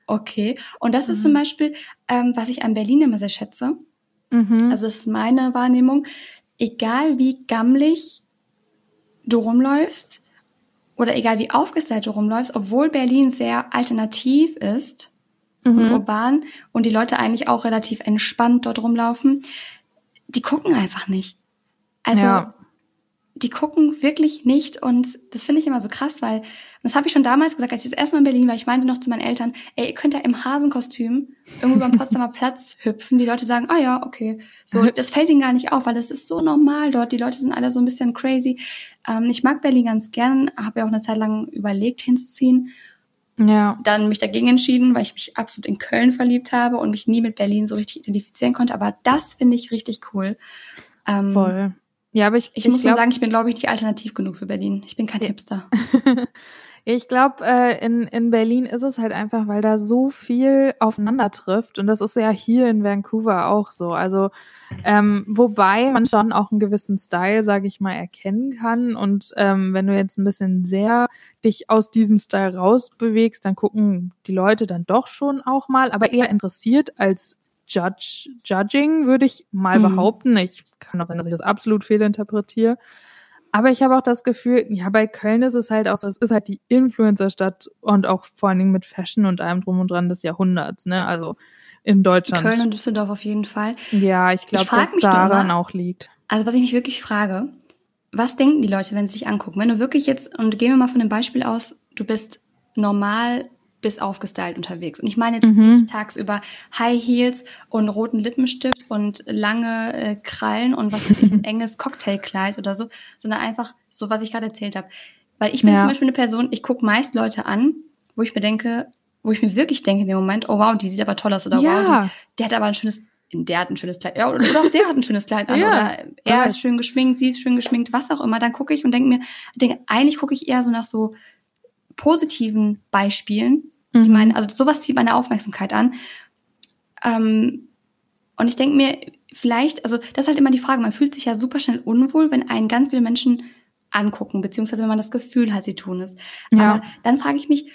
okay. Und das ist Mhm. zum Beispiel, ähm, was ich an Berlin immer sehr schätze. Mhm. Also das ist meine Wahrnehmung. Egal wie gammelig du rumläufst oder egal wie aufgestellt du rumläufst, obwohl Berlin sehr alternativ ist und mhm. urban und die Leute eigentlich auch relativ entspannt dort rumlaufen, die gucken einfach nicht. Also Ja. Die gucken wirklich nicht und das finde ich immer so krass, weil das habe ich schon damals gesagt, als ich das erste Mal in Berlin war. Ich meinte noch zu meinen Eltern, ey, ihr könnt ja im Hasenkostüm irgendwo beim Potsdamer Platz hüpfen. Die Leute sagen, ah ja, okay. So, das fällt ihnen gar nicht auf, weil das ist so normal dort. Die Leute sind alle so ein bisschen crazy. Ähm, ich mag Berlin ganz gern, habe ja auch eine Zeit lang überlegt hinzuziehen ja. dann mich dagegen entschieden, weil ich mich absolut in Köln verliebt habe und mich nie mit Berlin so richtig identifizieren konnte. Aber das finde ich richtig cool. Ähm, Voll. Ja, aber ich, Ich, muss glaub, nur sagen, ich bin, glaube ich, nicht alternativ genug für Berlin. Ich bin kein Hipster. Ich glaube, äh, in, in Berlin ist es halt einfach, weil da so viel aufeinander trifft. Und das ist ja hier in Vancouver auch so. Also, ähm, wobei man schon auch einen gewissen Style, sage ich mal, erkennen kann. Und ähm, wenn du jetzt ein bisschen sehr dich aus diesem Style rausbewegst, dann gucken die Leute dann doch schon auch mal, aber eher interessiert als Judge, Judging, würde ich mal Mhm. behaupten. Ich kann auch sein, dass ich das absolut fehlinterpretiere. Aber ich habe auch das Gefühl, ja, bei Köln ist es halt auch, so, es ist halt die Influencer-Stadt und auch vor allen Dingen mit Fashion und allem drum und dran des Jahrhunderts, ne? Also in Deutschland. Köln und Düsseldorf auf jeden Fall. ja, ich glaube, dass daran immer- auch liegt. Also was ich mich wirklich frage, was denken die Leute, wenn sie sich angucken? Wenn du wirklich jetzt, und gehen wir mal von dem Beispiel aus, du bist normal bis aufgestylt unterwegs. Und ich meine jetzt Mhm. nicht tagsüber High Heels und roten Lippenstift und lange äh, Krallen und was weiß ich, ein enges Cocktailkleid oder so, sondern einfach so, was ich gerade erzählt habe. Weil ich bin Ja. zum Beispiel eine Person, ich gucke meist Leute an, wo ich mir denke, wo ich mir wirklich denke in dem Moment, oh wow, die sieht aber toll aus oder Ja. wow, die, der hat aber ein schönes, der hat ein schönes Kleid, ja, oder, auch der hat ein schönes Kleid an Ja. oder er Ja. ist schön geschminkt, sie ist schön geschminkt, was auch immer. Dann gucke ich und denke mir, denke, eigentlich gucke ich eher so nach so positiven Beispielen, die Mhm. meine, also sowas zieht meine Aufmerksamkeit an. Ähm, und ich denke mir, vielleicht, also das ist halt immer die Frage, man fühlt sich ja super schnell unwohl, wenn einen ganz viele Menschen angucken, beziehungsweise wenn man das Gefühl hat, sie tun es. Ja. Aber dann frage ich mich,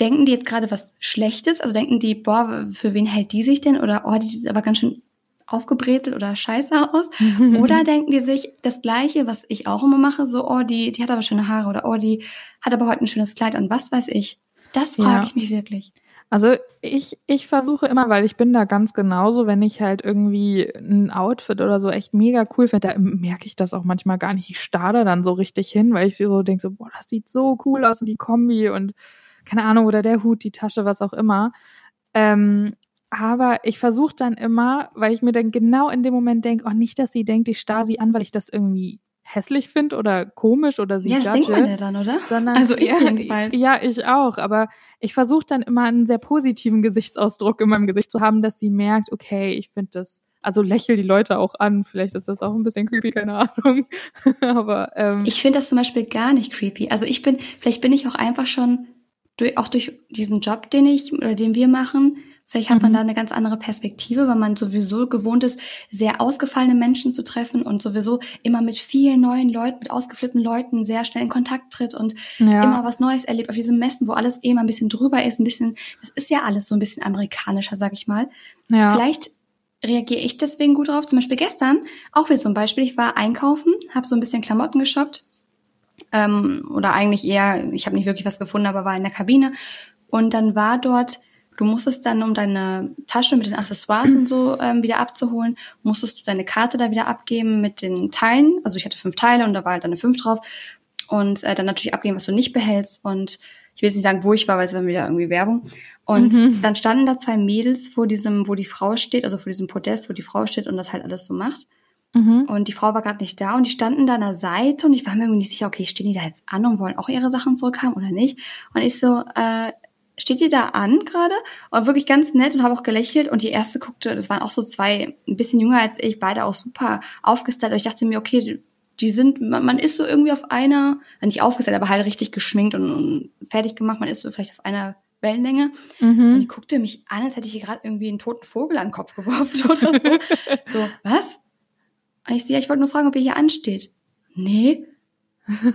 denken die jetzt gerade was Schlechtes? Also denken die, boah, für wen hält die sich denn? Oder, oh, die sieht aber ganz schön aufgebrezelt oder scheiße aus. Oder denken die sich das Gleiche, was ich auch immer mache, so, oh, die, die hat aber schöne Haare oder oh, die hat aber heute ein schönes Kleid an, was weiß ich. Das frage Ja. ich mich wirklich. Also ich, ich versuche immer, weil ich bin da ganz genauso, wenn ich halt irgendwie ein Outfit oder so echt mega cool finde, da merke ich das auch manchmal gar nicht. Ich starre dann so richtig hin, weil ich so denke, so, boah, das sieht so cool aus und die Kombi und keine Ahnung, oder der Hut, die Tasche, was auch immer. Ähm, aber ich versuche dann immer, weil ich mir dann genau in dem Moment denke, oh, nicht, dass sie denkt, ich starr sie an, weil ich das irgendwie hässlich finde oder komisch oder sie ja, das judge denkt man ja dann, oder? sondern Also ich ja, jedenfalls. Ja, ich auch. Aber ich versuche dann immer einen sehr positiven Gesichtsausdruck in meinem Gesicht zu haben, dass sie merkt, okay, ich finde das, also lächel die Leute auch an. Vielleicht ist das auch ein bisschen creepy, keine Ahnung. aber ähm, Ich finde das zum Beispiel gar nicht creepy. Also ich bin, vielleicht bin ich auch einfach schon durch, auch durch diesen Job, den ich oder den wir machen, vielleicht hat man Mhm. da eine ganz andere Perspektive, weil man sowieso gewohnt ist, sehr ausgefallene Menschen zu treffen und sowieso immer mit vielen neuen Leuten, mit ausgeflippten Leuten sehr schnell in Kontakt tritt und ja, immer was Neues erlebt auf diesen Messen, wo alles eh mal ein bisschen drüber ist, ein bisschen, das ist ja alles so ein bisschen amerikanischer, sag ich mal. ja. Vielleicht reagiere ich deswegen gut drauf. Zum Beispiel gestern, auch wieder so ein Beispiel, ich war einkaufen, habe so ein bisschen Klamotten geshoppt. Ähm, oder eigentlich eher, ich habe nicht wirklich was gefunden, aber war in der Kabine. Und dann war dort, du musstest dann, um deine Tasche mit den Accessoires und so ähm, wieder abzuholen, musstest du deine Karte da wieder abgeben mit den Teilen. Also ich hatte fünf Teile und da war halt dann eine fünf drauf. Und äh, dann natürlich abgeben, was du nicht behältst. Und ich will jetzt nicht sagen, wo ich war, weil es war wieder irgendwie Werbung. Und Mhm. dann standen da zwei Mädels vor diesem, wo die Frau steht, also vor diesem Podest, wo die Frau steht und das halt alles so macht. Mhm. Und die Frau war gerade nicht da und die standen da an der Seite und ich war mir irgendwie nicht sicher, okay, stehen die da jetzt an und wollen auch ihre Sachen zurückhaben oder nicht? Und ich so, äh, steht ihr da an gerade? Und wirklich ganz nett und habe auch gelächelt und die erste guckte, das waren auch so zwei, ein bisschen jünger als ich, beide auch super aufgestylt. Und ich dachte mir, okay, die- sind, man, man ist so irgendwie auf einer, nicht aufgestellt, aber halt richtig geschminkt und, und fertig gemacht, man ist so vielleicht auf einer Wellenlänge. Und Mhm. die guckte mich an, als hätte ich ihr gerade irgendwie einen toten Vogel an den Kopf geworfen oder so. so, was? Und ich so, ja, ich wollte nur fragen, ob ihr hier ansteht. Nee.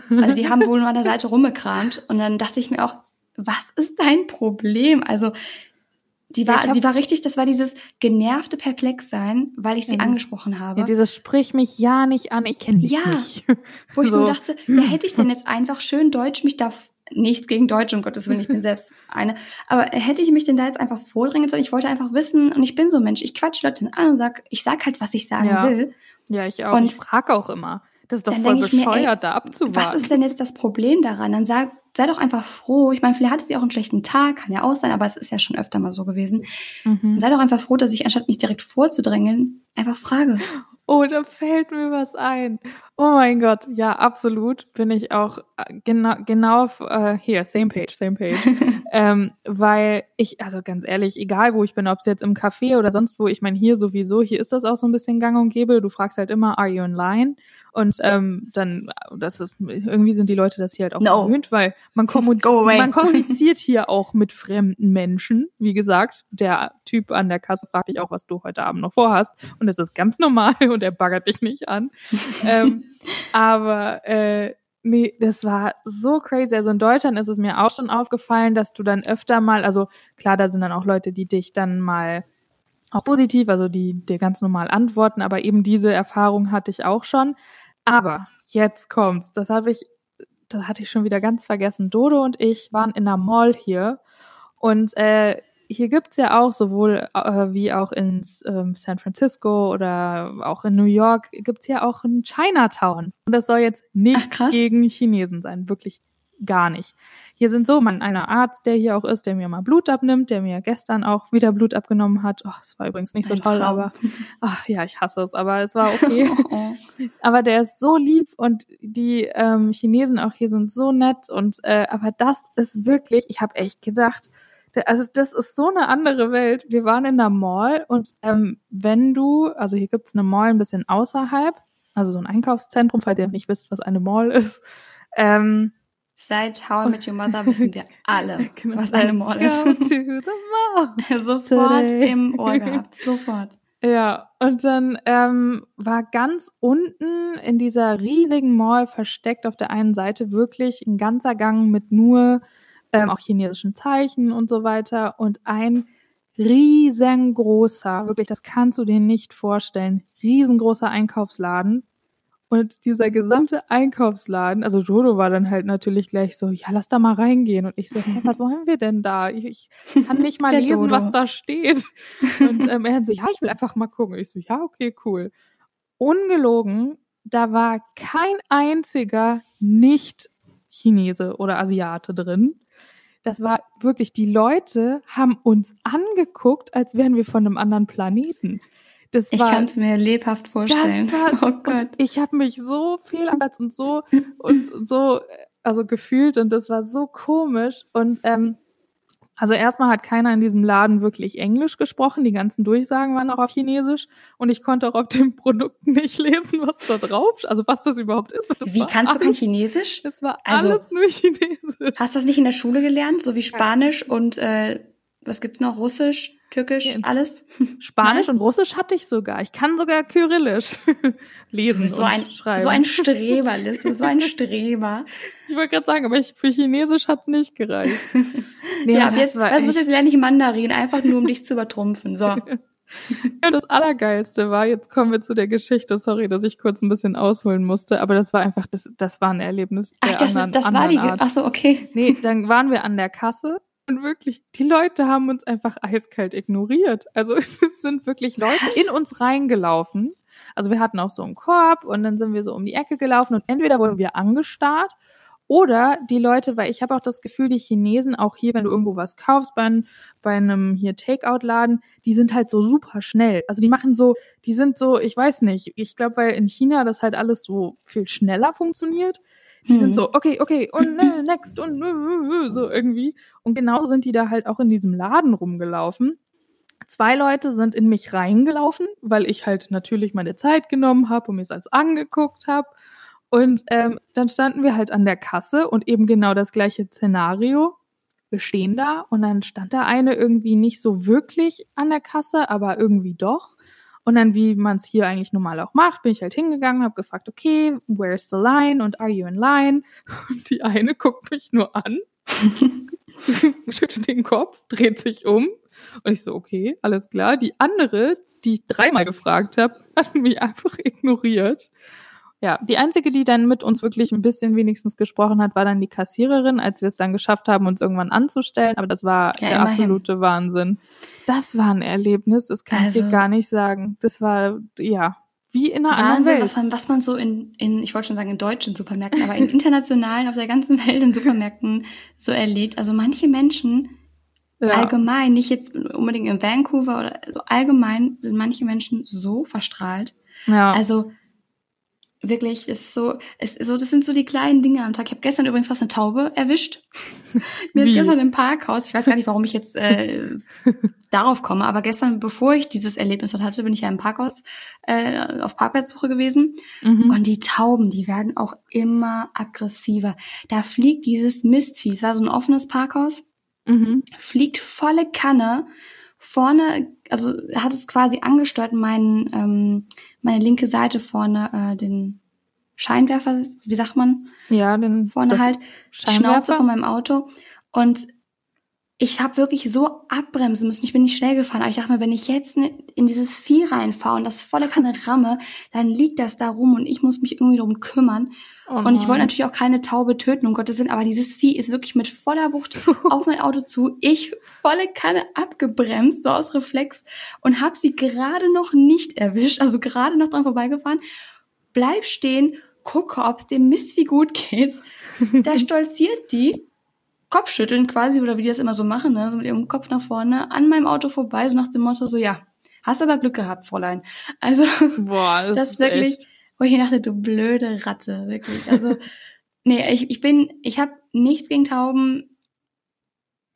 Also die haben wohl nur an der Seite rumgekramt. Und dann dachte ich mir auch, was ist dein Problem? Also die war, hab- die war richtig, das war dieses genervte Perplexsein, weil ich sie Ja, angesprochen habe. Ja, dieses sprich mich ja nicht an, ich kenne dich Ja. nicht. Wo ich So. mir dachte, ja, hätte ich denn jetzt einfach schön Deutsch mich da, nichts gegen Deutsch, um Gottes Willen, ich bin selbst eine, aber hätte ich mich denn da jetzt einfach vordrängen sollen? Ich wollte einfach wissen, und ich bin so ein Mensch, ich quatsch Leute an und sag, ich sag halt, was ich sagen Ja. will. Ja, ich auch. Und ich frage auch immer. Das ist doch dann voll ich mir, bescheuert, ey, da abzuwarten. Was ist denn jetzt das Problem daran? Dann sag, sei doch einfach froh. Ich meine, vielleicht hatte sie auch einen schlechten Tag, kann ja auch sein, aber es ist ja schon öfter mal so gewesen. Mhm. Sei doch einfach froh, dass ich, anstatt mich direkt vorzudrängeln, einfach frage. Oh, da fällt mir was ein. Oh mein Gott, ja, absolut. Bin ich auch äh, genau, genau auf, äh, hier, same page, same page. ähm, weil ich, also ganz ehrlich, egal wo ich bin, ob es jetzt im Café oder sonst wo, ich meine, hier sowieso, hier ist das auch so ein bisschen gang und gäbe. Du fragst halt immer, are you in line? Und ähm, dann, das ist, irgendwie sind die Leute das hier halt auch No. gewöhnt, weil man, kommuniz man kommuniziert hier auch mit fremden Menschen. Wie gesagt, der Typ an der Kasse fragt dich auch, was du heute Abend noch vorhast. Und das ist ganz normal und er baggert dich nicht an. ähm, aber äh, nee, das war so crazy. Also in Deutschland ist es mir auch schon aufgefallen, dass du dann öfter mal, also klar, da sind dann auch Leute, die dich dann mal auch positiv, also die dir ganz normal antworten, aber eben diese Erfahrung hatte ich auch schon. Aber jetzt kommt's. Das habe ich, das hatte ich schon wieder ganz vergessen. Dodo und ich waren in einer Mall hier und äh, hier gibt's ja auch sowohl äh, wie auch in ähm, San Francisco oder auch in New York gibt's ja auch ein Chinatown. Und das soll jetzt nichts krass. gegen Chinesen sein, wirklich gar nicht. Hier sind so, man, einer Arzt, der hier auch ist, der mir mal Blut abnimmt, der mir gestern auch wieder Blut abgenommen hat. Oh, es war übrigens nicht so Ein toll, Traum. aber ach, ja, ich hasse es, aber es war okay. Oh. aber der ist so lieb und die ähm, Chinesen auch hier sind so nett und äh, aber das ist wirklich, ich habe echt gedacht, Also das ist so eine andere Welt. Wir waren in der Mall und ähm, wenn du, also hier gibt's eine Mall ein bisschen außerhalb, also so ein Einkaufszentrum, falls ihr nicht wisst, was eine Mall ist. Ähm, Seit How I Met Your Mother wissen wir alle, genau. was eine Mall ist. Sofort im Ohr gehabt. Sofort. Ja, und dann ähm, war ganz unten in dieser riesigen Mall versteckt auf der einen Seite wirklich ein ganzer Gang mit nur ähm, auch chinesischen Zeichen und so weiter und ein riesengroßer, wirklich, das kannst du dir nicht vorstellen, riesengroßer Einkaufsladen und dieser gesamte Einkaufsladen, also Jodo war dann halt natürlich gleich so, ja, lass da mal reingehen. Und ich so, was wollen wir denn da? Ich, ich kann nicht mal lesen, Dodo. was da steht. Und ähm, er hat so, ja, ich will einfach mal gucken. Ich so, ja, okay, cool. Ungelogen, da war kein einziger Nicht-Chinese oder Asiate drin. Das war wirklich, die Leute haben uns angeguckt, als wären wir von einem anderen Planeten. Das ich kann es mir lebhaft vorstellen. War, oh Gott. ich habe mich so viel anders und so und so also gefühlt und das war so komisch und ähm, also erstmal hat keiner in diesem Laden wirklich Englisch gesprochen, die ganzen Durchsagen waren auch auf Chinesisch und ich konnte auch auf den Produkten nicht lesen, was da drauf, also was das überhaupt ist. Das wie kannst alles, du kein Chinesisch? Es war also, alles nur Chinesisch. Hast du das nicht in der Schule gelernt, so wie Spanisch und äh, was gibt's noch? Russisch, Türkisch, alles? Spanisch Nein? und Russisch hatte ich sogar. Ich kann sogar Kyrillisch lesen so und ein, schreiben. So ein Streber, Liz, so ein Streber. Ich wollte gerade sagen, aber ich, für Chinesisch hat's nicht gereicht. Nee, ja, jetzt, was muss jetzt lerne ich Mandarin, einfach nur um dich zu übertrumpfen. So. Ja, das Allergeilste war, jetzt kommen wir zu der Geschichte, sorry, dass ich kurz ein bisschen ausholen musste, aber das war einfach, das, das war ein Erlebnis. Ach, das, anderen, das war die, ach so, okay. Nee, dann waren wir an der Kasse und wirklich, die Leute haben uns einfach eiskalt ignoriert. Also es sind wirklich Leute Was? in uns reingelaufen. Also wir hatten auch so einen Korb und dann sind wir so um die Ecke gelaufen und entweder wurden wir angestarrt oder die Leute, weil ich habe auch das Gefühl, die Chinesen auch hier, wenn du irgendwo was kaufst bei, bei einem hier Takeout-Laden, die sind halt so super schnell. Also die machen so, die sind so, ich weiß nicht, ich glaube, weil in China das halt alles so viel schneller funktioniert. Die mhm. sind so, okay, okay, und äh, next und äh, so irgendwie. Und genauso sind die da halt auch in diesem Laden rumgelaufen. Zwei Leute sind in mich reingelaufen, weil ich halt natürlich meine Zeit genommen habe und mir das angeguckt habe. Und ähm, dann standen wir halt an der Kasse und eben genau das gleiche Szenario. Wir stehen da und dann stand da eine irgendwie nicht so wirklich an der Kasse, aber irgendwie doch. Und dann, wie man es hier eigentlich normal auch macht, bin ich halt hingegangen, habe gefragt, okay, where's the line und are you in line? Und die eine guckt mich nur an, schüttelt den Kopf, dreht sich um und ich so, okay, alles klar. Die andere, die ich dreimal gefragt habe, hat mich einfach ignoriert. Ja, die einzige, die dann mit uns wirklich ein bisschen wenigstens gesprochen hat, war dann die Kassiererin, als wir es dann geschafft haben, uns irgendwann anzustellen. Aber das war ja, der immerhin. absolute Wahnsinn. Das war ein Erlebnis, das kann also, ich dir also gar nicht sagen. Das war, ja, wie in einer Wahnsinn, anderen Welt. Was man, was man so in, in, ich wollte schon sagen in deutschen Supermärkten, aber in internationalen, auf der ganzen Welt in Supermärkten so erlebt. Also manche Menschen ja. allgemein, nicht jetzt unbedingt in Vancouver oder so allgemein sind manche Menschen so verstrahlt. Ja. Also wirklich ist so, ist so, das sind so die kleinen Dinge am Tag. Ich habe gestern übrigens fast eine Taube erwischt. Mir ist gestern im Parkhaus, ich weiß gar nicht, warum ich jetzt äh, darauf komme, aber gestern, bevor ich dieses Erlebnis dort hatte, bin ich ja im Parkhaus äh, auf Parkplatzsuche gewesen. Mhm. Und die Tauben, die werden auch immer aggressiver. Da fliegt dieses Mistvieh, es war so ein offenes Parkhaus, mhm. fliegt volle Kanne vorne, also hat es quasi angesteuert, meinen, ähm, meine linke Seite vorne, äh, den Scheinwerfer, wie sagt man? Ja, den vorne halt, Schnauze von meinem Auto. Und ich habe wirklich so abbremsen müssen. Ich bin nicht schnell gefahren, aber ich dachte mir, wenn ich jetzt in dieses Vieh reinfahre und das volle Kanne ramme, dann liegt das da rum und ich muss mich irgendwie darum kümmern. Oh und ich wollte natürlich auch keine Taube töten, um Gottes Willen, aber dieses Vieh ist wirklich mit voller Wucht auf mein Auto zu. Ich volle Kanne abgebremst, so aus Reflex, und habe sie gerade noch nicht erwischt, also gerade noch dran vorbeigefahren. Bleib stehen, gucke, ob es dem Mist wie gut geht. Da stolziert die Kopfschütteln quasi, oder wie die das immer so machen, ne? so mit ihrem Kopf nach vorne, an meinem Auto vorbei, so nach dem Motto, so ja, hast aber Glück gehabt, Fräulein. Also, Boah, das, das ist wirklich, echt. wo ich dachte, du blöde Ratte, wirklich. Also, nee, ich, ich bin, ich habe nichts gegen Tauben,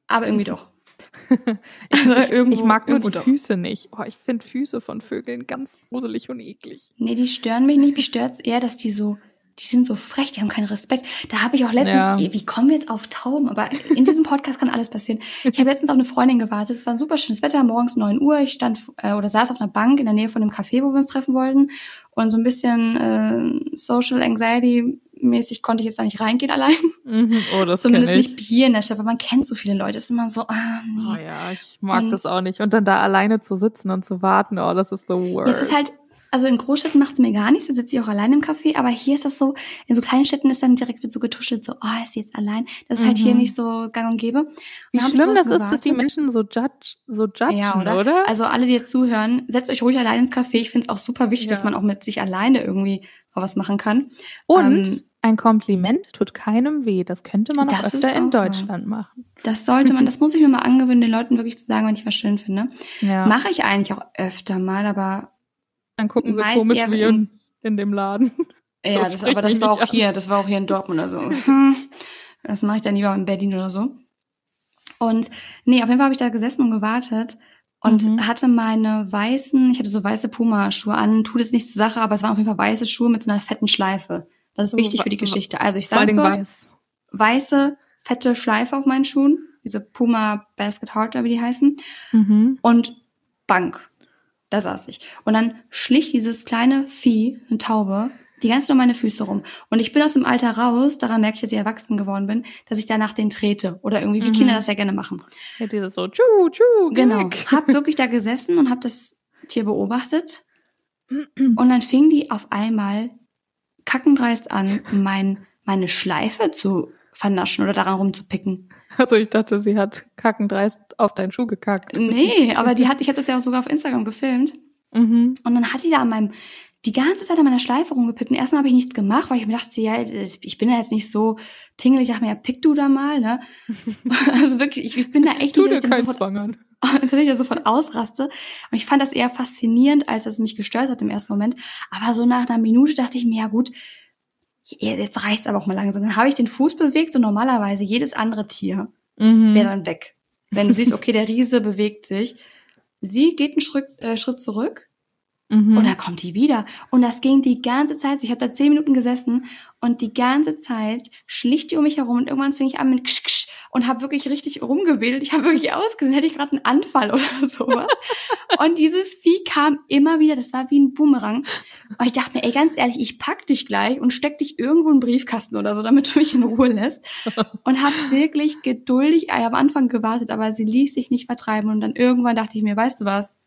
aber irgendwie doch. ich, also ich, ich, mag nur die doch. Füße nicht. Oh, ich finde Füße von Vögeln ganz gruselig und eklig. Nee, die stören mich nicht. Mich stört eher, dass die so die sind so frech, die haben keinen Respekt. Da habe ich auch letztens, ja. wie kommen wir jetzt auf Tauben? Aber in diesem Podcast kann alles passieren. Ich habe letztens auf eine Freundin gewartet. Es war ein super schönes Wetter, morgens neun Uhr. Ich stand äh, oder saß auf einer Bank in der Nähe von dem Café, wo wir uns treffen wollten. Und so ein bisschen äh, Social Anxiety mäßig konnte ich jetzt da nicht reingehen allein. Mhm. Oh, das Zumindest nicht hier in der Stadt, weil man kennt so viele Leute. Es ist immer so, ah, nee. Oh ja, ich mag und das auch nicht. Und dann da alleine zu sitzen und zu warten, oh, das ist the worst. Es ist halt also in Großstädten macht's mir gar nichts, da sitze ich auch allein im Café, aber hier ist das so, in so kleinen Städten ist dann direkt mit so getuschelt, so, oh, ist sie jetzt allein. Das ist mhm. halt hier mhm. nicht so gang und gäbe. Und Wie schlimm das ist, dass die Menschen so judge, so judgen, ja, oder? oder? Also alle, die jetzt zuhören, setzt euch ruhig allein ins Café. Ich finde es auch super wichtig, ja. dass man auch mit sich alleine irgendwie was machen kann. Und ähm, ein Kompliment tut keinem weh. Das könnte man auch öfter in Deutschland mal. machen. Das sollte man, das muss ich mir mal angewöhnen, den Leuten wirklich zu sagen, wenn ich was schön finde. Ja. Mache ich eigentlich auch öfter mal, aber dann gucken sie komisch wie in, in dem Laden. Ja, das, aber das war auch an. hier, das war auch hier in Dortmund oder so. Das mache ich dann lieber in Berlin oder so. Und nee, auf jeden Fall habe ich da gesessen und gewartet und mhm. hatte meine weißen, ich hatte so weiße Puma-Schuhe an, tut es nicht zur Sache, aber es waren auf jeden Fall weiße Schuhe mit so einer fetten Schleife. Das ist so, wichtig für die Geschichte. Also ich saß dort, weiß. weiße, fette Schleife auf meinen Schuhen, diese Puma Basket Harder, wie die heißen, mhm. und Bank. Da saß ich. Und dann schlich dieses kleine Vieh, eine Taube, die ganze um meine Füße rum. Und ich bin aus dem Alter raus, daran merke ich, dass ich erwachsen geworden bin, dass ich danach den trete. Oder irgendwie, wie mhm. Kinder das ja gerne machen. Ja, dieses so, tschu, tschu, Genau. Hab wirklich da gesessen und hab das Tier beobachtet. Und dann fing die auf einmal kackendreist an, mein, meine Schleife zu vernaschen oder daran rumzupicken. Also ich dachte, sie hat kackendreist auf deinen Schuh gekackt. Nee, aber die hat, ich habe das ja auch sogar auf Instagram gefilmt. Mhm. Und dann hat die da an meinem, die ganze Zeit an meiner Schleife rumgepickt. Und erstmal habe ich nichts gemacht, weil ich mir dachte, ja, ich bin ja jetzt nicht so pingelig. Ich dachte mir, ja, pick du da mal, ne? also wirklich, ich, ich bin da echt nicht, dass ich sofort, dass ich da sofort ausraste. Und ich fand das eher faszinierend, als es mich gestört hat im ersten Moment. Aber so nach einer Minute dachte ich mir, ja gut, jetzt reicht's aber auch mal langsam. Dann habe ich den Fuß bewegt und normalerweise jedes andere Tier mhm. wäre dann weg. Wenn du siehst, okay, der Riese bewegt sich. Sie geht einen Schritt, äh, Schritt zurück mhm. und dann kommt die wieder. Und das ging die ganze Zeit. So, ich habe da zehn Minuten gesessen und die ganze Zeit schlicht die um mich herum und irgendwann fing ich an mit ksch, ksch, und habe wirklich richtig rumgewedelt. Ich habe wirklich ausgesehen, hätte ich gerade einen Anfall oder sowas. und dieses Vieh kam immer wieder, das war wie ein Boomerang. Und ich dachte mir, ey, ganz ehrlich, ich pack dich gleich und steck dich irgendwo in den Briefkasten oder so, damit du mich in Ruhe lässt. Und habe wirklich geduldig am Anfang gewartet, aber sie ließ sich nicht vertreiben. Und dann irgendwann dachte ich mir, weißt du was?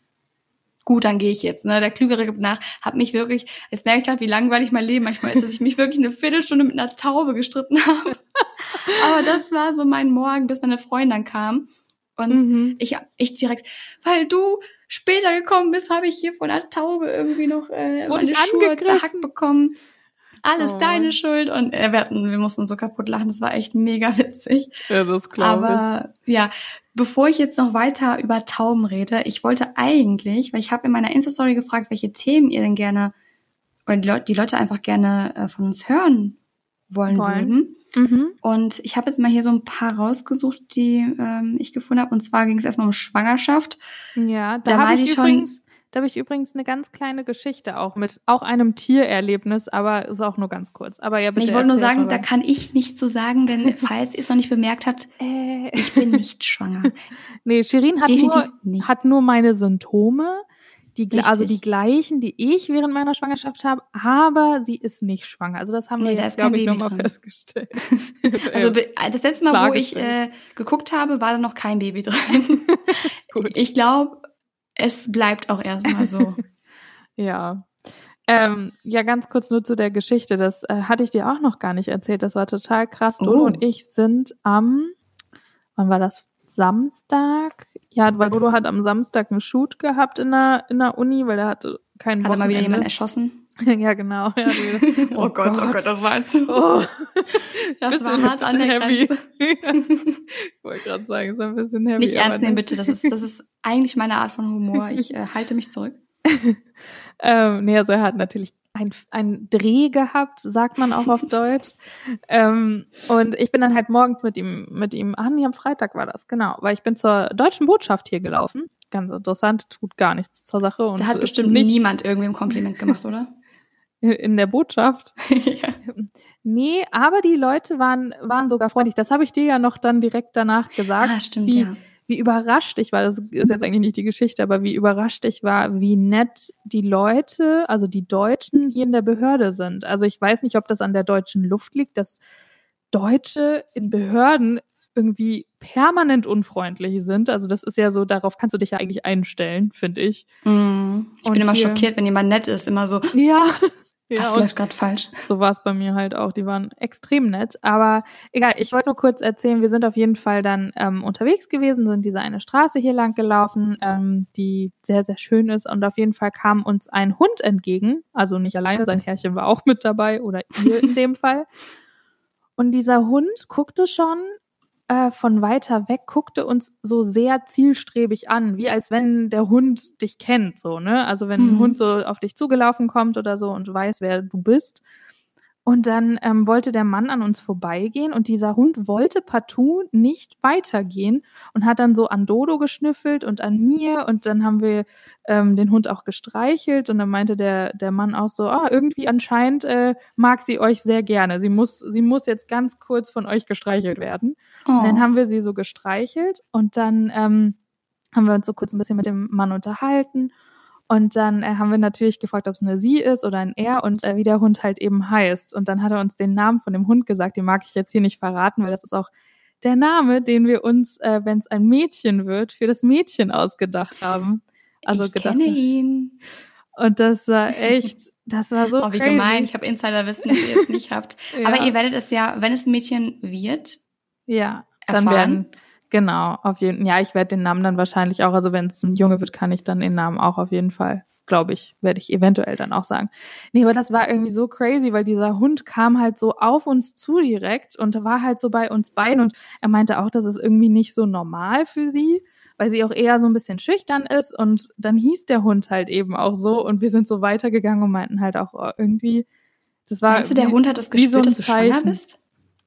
Gut, dann gehe ich jetzt. Ne? Der Klügere gibt nach, hat mich wirklich, jetzt merke ich gerade, wie langweilig mein Leben manchmal ist, dass ich mich wirklich eine Viertelstunde mit einer Taube gestritten habe. Aber das war so mein Morgen, bis meine Freundin dann kam. Und mhm. ich, ich direkt, weil du später gekommen bist, habe ich hier von der Taube irgendwie noch äh, Wurde meine Schuhe zerhackt bekommen. Alles oh. deine Schuld. Und äh, wir, hatten, wir mussten so kaputt lachen. Das war echt mega witzig. Ja, das glaube ich. Aber ja, Bevor ich jetzt noch weiter über Tauben rede, ich wollte eigentlich, weil ich habe in meiner Insta-Story gefragt, welche Themen ihr denn gerne oder die, Leute, die Leute einfach gerne äh, von uns hören wollen, würden. Mhm. Und ich habe jetzt mal hier so ein paar rausgesucht, die ähm, ich gefunden habe. Und zwar ging es erstmal um Schwangerschaft. Ja, da, da habe ich, ich übrigens da habe ich übrigens eine ganz kleine Geschichte auch mit auch einem Tiererlebnis, aber ist auch nur ganz kurz. Aber ja, bitte. Ich wollte nur sagen, da kann ich nichts zu sagen, denn falls ihr es noch nicht bemerkt habt, äh. ich bin nicht schwanger. nee, Shirin hat nur, hat nur meine Symptome. Die, also die gleichen, die ich während meiner Schwangerschaft habe, aber sie ist nicht schwanger. Also das haben nee, wir jetzt, glaube ich, nochmal festgestellt. also das letzte Mal, wo ich äh, geguckt habe, war da noch kein Baby drin. Gut. Ich glaube, es bleibt auch erstmal so. ja. Ähm, ja, ganz kurz nur zu der Geschichte. Das äh, hatte ich dir auch noch gar nicht erzählt. Das war total krass. Oh. Dodo und ich sind am, wann war das? Samstag? Ja, weil Dodo hat am Samstag einen Shoot gehabt in der, in der Uni, weil er hatte keinen Hat er mal wieder jemanden erschossen? ja, genau. Ja, oh, oh Gott, oh Gott, das war jetzt. Oh. Das bisschen, war hart an der heavy. ich wollte gerade sagen, es ist ein bisschen heavy. Nicht ernst nehmen, bitte. Das ist, das ist eigentlich meine Art von Humor. Ich äh, halte mich zurück. ähm, nee, also er hat natürlich ein, ein Dreh gehabt, sagt man auch auf Deutsch. Ähm, und ich bin dann halt morgens mit ihm, mit ihm, ah nee, am Freitag war das, genau, weil ich bin zur deutschen Botschaft hier gelaufen. Ganz interessant, tut gar nichts zur Sache. Und da hat bestimmt nicht niemand irgendwie ein Kompliment gemacht, oder? In der Botschaft? ja. Nee, aber die Leute waren, waren sogar freundlich. Das habe ich dir ja noch dann direkt danach gesagt. Ah, stimmt, wie, ja wie überrascht ich war, das ist jetzt eigentlich nicht die Geschichte, aber wie überrascht ich war, wie nett die Leute, also die Deutschen hier in der Behörde sind. Also ich weiß nicht, ob das an der deutschen Luft liegt, dass Deutsche in Behörden irgendwie permanent unfreundlich sind. Also das ist ja so, darauf kannst du dich ja eigentlich einstellen, finde ich. Mm, ich Und bin immer schockiert, wenn jemand nett ist, immer so. Ja. Ja, das läuft gerade falsch. So war es bei mir halt auch. Die waren extrem nett. Aber egal, ich wollte nur kurz erzählen, wir sind auf jeden Fall dann ähm, unterwegs gewesen, sind diese eine Straße hier lang gelaufen, ähm, die sehr, sehr schön ist. Und auf jeden Fall kam uns ein Hund entgegen. Also nicht alleine, sein Herrchen war auch mit dabei oder ihr in dem Fall. Und dieser Hund guckte schon äh, von weiter weg, guckte uns so sehr zielstrebig an, wie als wenn der Hund dich kennt, so, ne? Also wenn mhm. ein Hund so auf dich zugelaufen kommt oder so und weiß, wer du bist. Und dann ähm, wollte der Mann an uns vorbeigehen und dieser Hund wollte partout nicht weitergehen und hat dann so an Dodo geschnüffelt und an mir und dann haben wir ähm, den Hund auch gestreichelt und dann meinte der, der Mann auch so, ah, irgendwie anscheinend äh, mag sie euch sehr gerne. Sie muss, sie muss jetzt ganz kurz von euch gestreichelt werden. Oh. Und dann oh. haben wir sie so gestreichelt und dann ähm, haben wir uns so kurz ein bisschen mit dem Mann unterhalten und dann äh, haben wir natürlich gefragt, ob es eine Sie ist oder ein Er und äh, wie der Hund halt eben heißt. Und dann hat er uns den Namen von dem Hund gesagt, den mag ich jetzt hier nicht verraten, weil das ist auch der Name, den wir uns, äh, wenn es ein Mädchen wird, für das Mädchen ausgedacht haben. Also ich gedacht, kenne ihn. Und das war echt, das war so Oh, wie crazy. gemein. Ich habe Insiderwissen, das ihr jetzt nicht habt. ja. Aber ihr werdet es ja, wenn es ein Mädchen wird, ja, erfahren. dann werden Genau, auf jeden Ja, ich werde den Namen dann wahrscheinlich auch, also wenn es ein Junge wird, kann ich dann den Namen auch auf jeden Fall, glaube ich, werde ich eventuell dann auch sagen. Nee, aber das war irgendwie so crazy, weil dieser Hund kam halt so auf uns zu direkt und war halt so bei uns beiden und er meinte auch, das ist irgendwie nicht so normal für sie, weil sie auch eher so ein bisschen schüchtern ist und dann hieß der Hund halt eben auch so und wir sind so weitergegangen und meinten halt auch oh, irgendwie, das war. Meinst du, der Hund hat das gespürt, so dass du schwanger bist?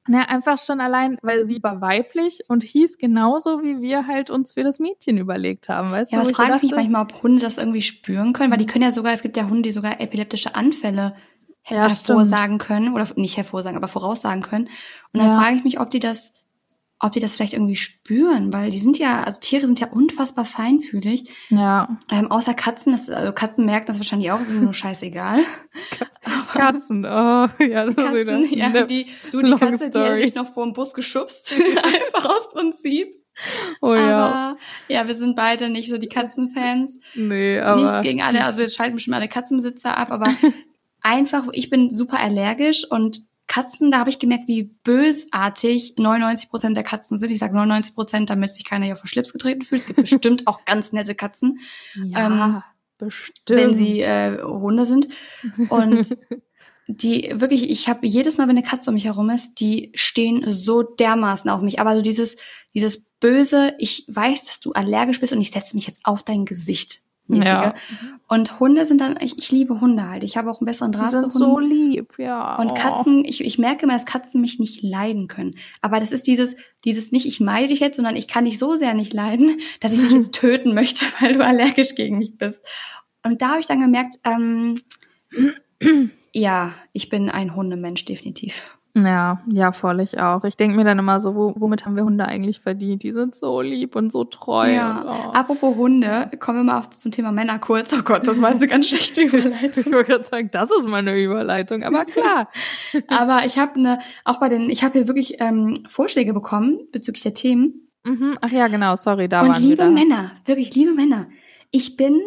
Na, einfach schon allein, weil sie war weiblich und hieß genauso, wie wir halt uns für das Mädchen überlegt haben, weißt ja, du? Ja, was frage ich mich manchmal, ob Hunde das irgendwie spüren können, weil die können ja sogar, es gibt ja Hunde, die sogar epileptische Anfälle ja, hervorsagen stimmt. können, oder nicht hervorsagen, aber voraussagen können. Und dann frage ich mich, ob die das ob die das vielleicht irgendwie spüren, weil die sind ja, also Tiere sind ja unfassbar feinfühlig. Ja. Ähm, außer Katzen, das, also Katzen merken das wahrscheinlich auch, sind nur scheißegal. Katzen, oh, ja, das Katzen, ist wieder ja, die, du, die Katze, Story. die hätte ich noch vor dem Bus geschubst, einfach aus Prinzip. Oh ja. Aber, ja, wir sind beide nicht so die Katzenfans. Nee, aber. Nichts gegen alle, also jetzt schalten bestimmt alle Katzenbesitzer ab, aber einfach, ich bin super allergisch und Katzen, da habe ich gemerkt, wie bösartig 99 Prozent der Katzen sind. Ich sage 99 Prozent, damit sich keiner hier vor Schlips getreten fühlt. Es gibt bestimmt auch ganz nette Katzen. Ja, ähm, bestimmt. Wenn sie äh, Hunde sind. Und die wirklich, ich habe jedes Mal, wenn eine Katze um mich herum ist, die stehen so dermaßen auf mich. Aber so dieses, dieses böse, ich weiß, dass du allergisch bist und ich setze mich jetzt auf dein Gesicht mäßige. Ja. Und Hunde sind dann, ich, ich liebe Hunde halt. Ich habe auch einen besseren Draht zu Hunden. so lieb, ja. Und Katzen, ich, ich merke immer, dass Katzen mich nicht leiden können. Aber das ist dieses, dieses nicht, ich meide dich jetzt, sondern ich kann dich so sehr nicht leiden, dass ich dich jetzt töten möchte, weil du allergisch gegen mich bist. Und da habe ich dann gemerkt, ähm, ja, ich bin ein Hundemensch, definitiv. Ja, ja, voll ich auch. Ich denke mir dann immer so, wo, womit haben wir Hunde eigentlich verdient? Die sind so lieb und so treu. Ja. Und, oh. Apropos Hunde, kommen wir mal auch zum Thema Männer kurz. Oh Gott, das war eine ganz schlechte Überleitung. ich wollte gerade sagen, das ist meine Überleitung, aber klar. aber ich habe eine, auch bei den, ich habe hier wirklich ähm, Vorschläge bekommen bezüglich der Themen. Mhm. Ach ja, genau, sorry, da und waren liebe wir. Männer, wirklich liebe Männer. Ich bin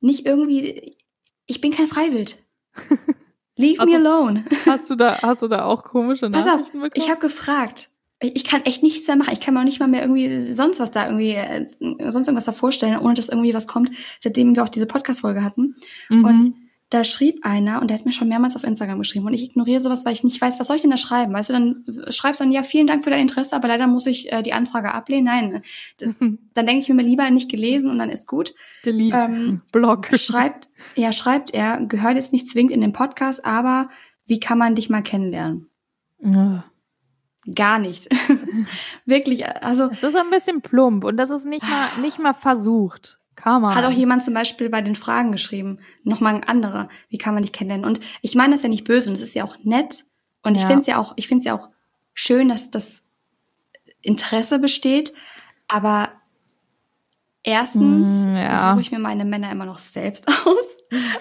nicht irgendwie, ich bin kein Freiwild. Leave also, me alone. Hast du da, hast du da auch komische Nachrichten Pass auf, bekommen? Ich habe gefragt. Ich kann echt nichts mehr machen. Ich kann mir auch nicht mal mehr irgendwie sonst was da irgendwie, äh, sonst irgendwas da vorstellen, ohne dass irgendwie was kommt, seitdem wir auch diese Podcast-Folge hatten. Mhm. Und da schrieb einer und der hat mir schon mehrmals auf Instagram geschrieben und ich ignoriere sowas, weil ich nicht weiß, was soll ich denn da schreiben? Weißt du, dann schreibst du dann, ja, vielen Dank für dein Interesse, aber leider muss ich äh, die Anfrage ablehnen. Nein, dann denke ich mir lieber nicht gelesen und dann ist gut. Delete, ähm, Blog. Schreibt, ja, schreibt er, gehört jetzt nicht zwingend in den Podcast, aber wie kann man dich mal kennenlernen? Ja. Gar nicht. Wirklich, also. Es ist ein bisschen plump und das ist nicht mal, nicht mal versucht. Kann man. Hat auch jemand zum Beispiel bei den Fragen geschrieben, nochmal ein anderer, wie kann man dich kennenlernen? Und ich meine das ja nicht böse und es ist ja auch nett und ja. ich finde es ja auch, ich finde es ja auch schön, dass das Interesse besteht, aber erstens mm, ja. suche ich mir meine Männer immer noch selbst aus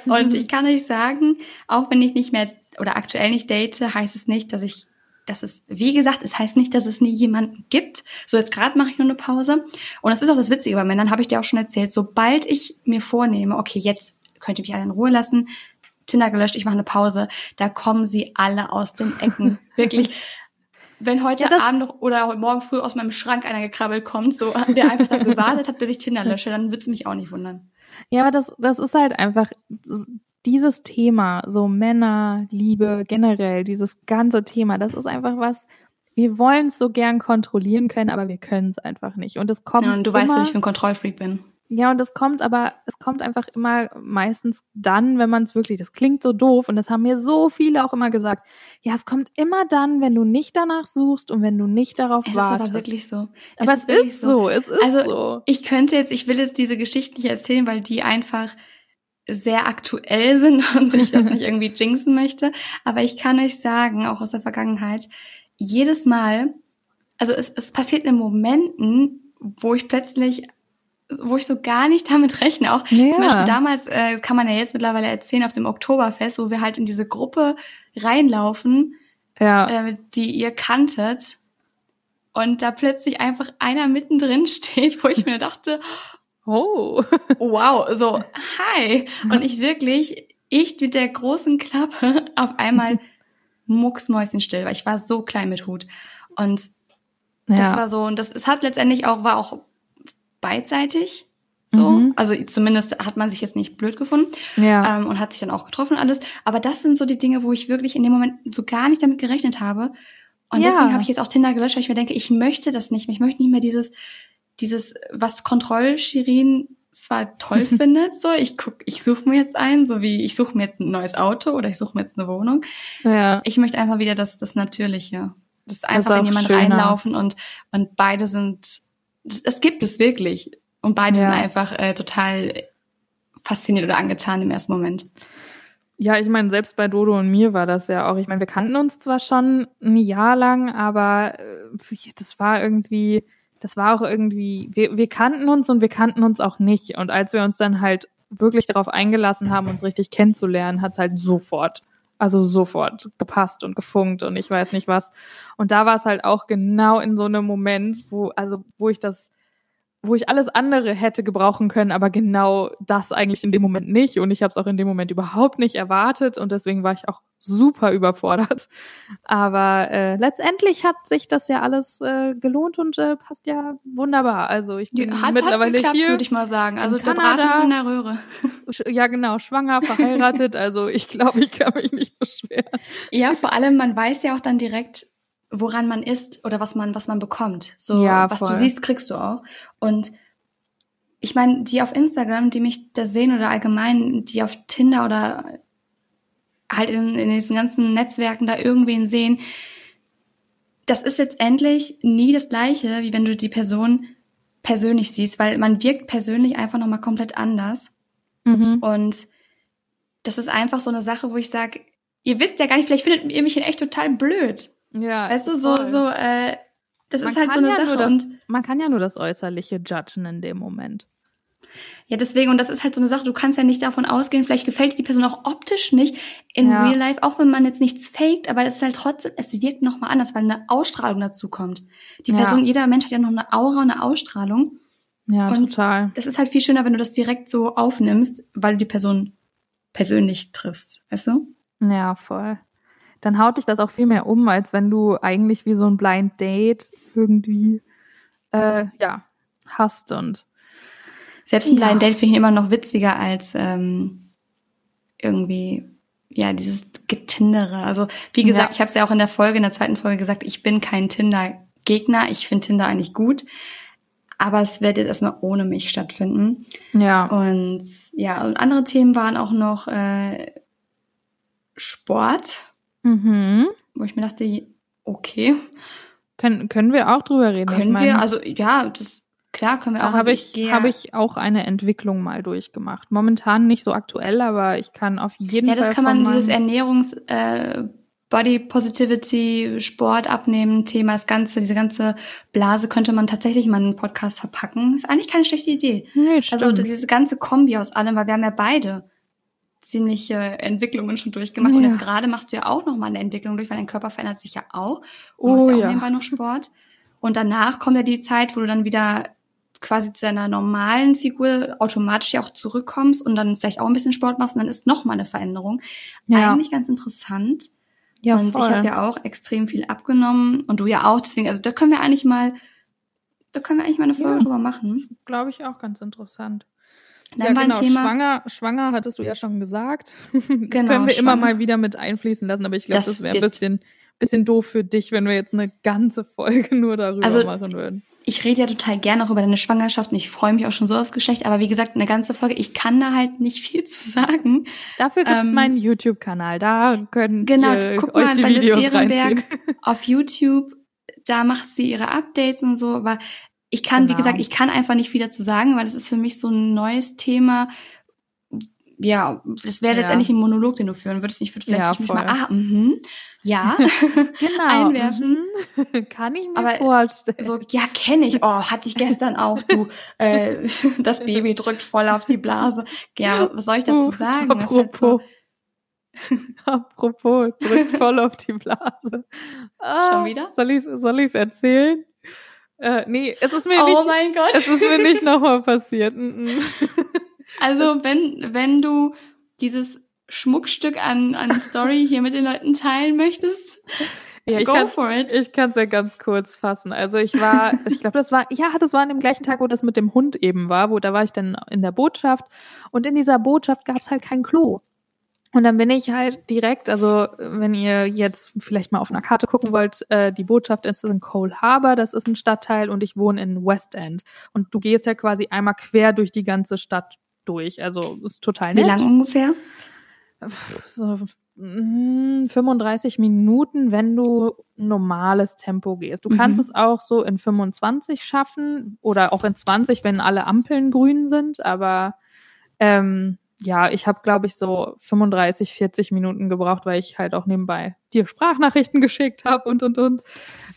und ich kann euch sagen, auch wenn ich nicht mehr oder aktuell nicht date, heißt es nicht, dass ich dass es, wie gesagt, es heißt nicht, dass es nie jemanden gibt. So, jetzt gerade mache ich nur eine Pause. Und das ist auch das Witzige bei Männern, habe ich dir auch schon erzählt. Sobald ich mir vornehme, okay, jetzt könnt ihr mich alle in Ruhe lassen, Tinder gelöscht, ich mache eine Pause, da kommen sie alle aus den Ecken. Wirklich. Wenn heute ja, Abend noch oder morgen früh aus meinem Schrank einer gekrabbelt kommt, so der einfach da gewartet hat, bis ich Tinder lösche, dann wird's mich auch nicht wundern. Ja, aber das, das ist halt einfach, dieses Thema, so Männer, Liebe, generell, dieses ganze Thema, das ist einfach was, wir wollen es so gern kontrollieren können, aber wir können es einfach nicht. Und es kommt. Ja, und du immer, weißt, dass ich für ein Kontrollfreak bin. Ja, und es kommt aber, es kommt einfach immer meistens dann, wenn man es wirklich, das klingt so doof und das haben mir so viele auch immer gesagt. Ja, es kommt immer dann, wenn du nicht danach suchst und wenn du nicht darauf es wartest. Es ist aber wirklich so. Aber es, es ist, so. so, es ist also, so. Ich könnte jetzt, ich will jetzt diese Geschichte nicht erzählen, weil die einfach sehr aktuell sind und ich das nicht irgendwie jinxen möchte. Aber ich kann euch sagen, auch aus der Vergangenheit, jedes Mal, also es, es passiert in Momenten, wo ich plötzlich wo ich so gar nicht damit rechne. Auch ja. zum Beispiel damals, äh, kann man ja jetzt mittlerweile erzählen, auf dem Oktoberfest, wo wir halt in diese Gruppe reinlaufen, ja. äh, die ihr kanntet. Und da plötzlich einfach einer mittendrin steht, wo ich mir dachte, Oh. Wow, so, hi. Und ich wirklich, ich mit der großen Klappe auf einmal mucksmäuschenstill, weil ich war so klein mit Hut. Und das ja. war so, und das, es hat letztendlich auch, war auch beidseitig. So, mhm. also zumindest hat man sich jetzt nicht blöd gefunden ja. ähm, und hat sich dann auch getroffen alles. Aber das sind so die Dinge, wo ich wirklich in dem Moment so gar nicht damit gerechnet habe. Und ja. deswegen habe ich jetzt auch Tinder gelöscht, weil ich mir denke, ich möchte das nicht mehr. Ich möchte nicht mehr dieses, dieses, was Kontrollschirin zwar toll findet, so ich guck, ich suche mir jetzt ein, so wie ich suche mir jetzt ein neues Auto oder ich suche mir jetzt eine Wohnung. Ja. Ich möchte einfach wieder das, das Natürliche. Das einfach das in jemand schöner. reinlaufen und, und beide sind, das, das gibt es wirklich. Und beide ja. sind einfach äh, total fasziniert oder angetan im ersten Moment. Ja, ich meine, selbst bei Dodo und mir war das ja auch. Ich meine, wir kannten uns zwar schon ein Jahr lang, aber äh, das war irgendwie, das war auch irgendwie, wir, wir kannten uns und wir kannten uns auch nicht. Und als wir uns dann halt wirklich darauf eingelassen haben, uns richtig kennenzulernen, hat's halt sofort, also sofort gepasst und gefunkt und ich weiß nicht was. Und da war es halt auch genau in so einem Moment, wo, also wo ich das wo ich alles andere hätte gebrauchen können, aber genau das eigentlich in dem Moment nicht. Und ich habe es auch in dem Moment überhaupt nicht erwartet und deswegen war ich auch super überfordert. Aber äh, letztendlich hat sich das ja alles äh, gelohnt und äh, passt ja wunderbar. Also ich bin hat, mittlerweile hat geklappt, hier. würde ich mal sagen. Also der Braten ist in der Röhre. Ja, genau, schwanger, verheiratet. also ich glaube, ich kann mich nicht beschweren. Ja, vor allem, man weiß ja auch dann direkt, woran man ist oder was man, was man bekommt. So, ja, was du siehst, kriegst du auch. Und ich meine, die auf Instagram, die mich da sehen oder allgemein, die auf Tinder oder halt in, in diesen ganzen Netzwerken da irgendwen sehen, das ist letztendlich nie das Gleiche, wie wenn du die Person persönlich siehst, weil man wirkt persönlich einfach nochmal komplett anders. Mhm. Und das ist einfach so eine Sache, wo ich sage, ihr wisst ja gar nicht, vielleicht findet ihr mich in echt total blöd. Ja. Weißt du, so, voll. so, äh, das man ist halt so eine ja Sache. Das, man kann ja nur das Äußerliche judgen in dem Moment. Ja, deswegen, und das ist halt so eine Sache, du kannst ja nicht davon ausgehen, vielleicht gefällt dir die Person auch optisch nicht in ja. Real Life, auch wenn man jetzt nichts faked, aber es ist halt trotzdem, es wirkt nochmal anders, weil eine Ausstrahlung dazu kommt. Die ja. Person, jeder Mensch hat ja noch eine Aura, eine Ausstrahlung. Ja, und total. Das ist halt viel schöner, wenn du das direkt so aufnimmst, weil du die Person persönlich triffst, weißt du? Ja, voll dann haut dich das auch viel mehr um, als wenn du eigentlich wie so ein Blind Date irgendwie äh, ja hast und selbst ein Blind Date finde ich immer noch witziger als ähm, irgendwie ja, dieses Getindere. Also, wie gesagt, Ja. ich habe es ja auch in der Folge, in der zweiten Folge gesagt, ich bin kein Tinder-Gegner. Ich finde Tinder eigentlich gut. Aber es wird jetzt erstmal ohne mich stattfinden. Ja. Und ja, und andere Themen waren auch noch äh, Sport, Mhm. wo ich mir dachte, okay, Können, können wir auch drüber reden? können meine, wir, also ja, das klar können wir da auch. habe also ich, gehe- habe ich auch eine Entwicklung mal durchgemacht. Momentan nicht so aktuell, aber ich kann auf jeden Ja, Fall. das kann man, dieses Ernährungs, äh, Body Positivity, Sport abnehmen, Thema, das ganze, diese ganze Blase könnte man tatsächlich mal in einen Podcast verpacken. Ist eigentlich keine schlechte Idee. Nee, Also diese ganze Kombi aus allem, weil wir haben ja beide ziemliche Entwicklungen schon durchgemacht. Und Ja. jetzt gerade machst du ja auch noch mal eine Entwicklung durch, weil dein Körper verändert sich ja auch. Du Oh machst ja auch ja. nebenbei noch Sport. Und danach kommt ja die Zeit, wo du dann wieder quasi zu deiner normalen Figur automatisch ja auch zurückkommst und dann vielleicht auch ein bisschen Sport machst und dann ist noch mal eine Veränderung. Ja. Eigentlich ganz interessant. ja, und voll. ich habe ja auch extrem viel abgenommen und du ja auch. Deswegen, also da können wir eigentlich mal, da können wir eigentlich mal eine Folge Ja. drüber machen. glaube ich auch ganz interessant. Dann ja, war genau. ein Thema. Schwanger, schwanger hattest du ja schon gesagt. Das Genau, können wir immer schwanger. mal wieder mit einfließen lassen, aber ich glaube, Das das, wäre ein bisschen, bisschen doof für dich, wenn wir jetzt eine ganze Folge nur darüber Also, machen würden. ich rede ja total gerne auch über deine Schwangerschaft und ich freue mich auch schon so aufs Geschlecht, aber wie gesagt, eine ganze Folge, ich kann da halt nicht viel zu sagen. Dafür gibt's ähm, meinen YouTube-Kanal. Da könnt Genau, ihr guck euch mal die bei Videos Ehrenberg auf YouTube, da macht sie ihre Updates und so, aber ich kann, wie Genau. gesagt, ich kann einfach nicht viel dazu sagen, weil es ist für mich so ein neues Thema. Ja, das wäre Ja. letztendlich ein Monolog, den du führen würdest. Ich würde vielleicht Ja, mal, ah, mhm, ja, genau. einwerfen. mhm. Kann ich mir Aber vorstellen. So, ja, kenne ich. Oh, hatte ich gestern auch. Du, äh, das Baby drückt voll auf die Blase. Ja, was soll ich dazu sagen? Apropos. Apropos, drückt voll auf die Blase. Ah, Schon wieder? Soll ich soll ich's erzählen? Äh, nee, es ist mir oh nicht, mein Gott. es ist mir nicht nochmal passiert. Mm, mm. Also, wenn, wenn du dieses Schmuckstück an, an Story hier mit den Leuten teilen möchtest, Ja, go kann, for it. ich kann es ja ganz kurz fassen. Also ich war, ich glaube, das war, ja, das war an dem gleichen Tag, wo das mit dem Hund eben war, wo da war ich dann in der Botschaft und in dieser Botschaft gab es halt kein Klo. Und dann bin ich halt direkt, also wenn ihr jetzt vielleicht mal auf einer Karte gucken wollt, äh, die Botschaft ist in Cole Harbor, das ist ein Stadtteil und ich wohne in West End. Und du gehst ja quasi einmal quer durch die ganze Stadt durch. Also ist total Wie nett. lang ungefähr? so mm, 35 Minuten, wenn du normales Tempo gehst. Du kannst Mhm. es auch so in 25 schaffen oder auch in 20, wenn alle Ampeln grün sind. Aber ähm, ja, ich habe, glaube ich, so 35, 40 Minuten gebraucht, weil ich halt auch nebenbei dir Sprachnachrichten geschickt habe und und und.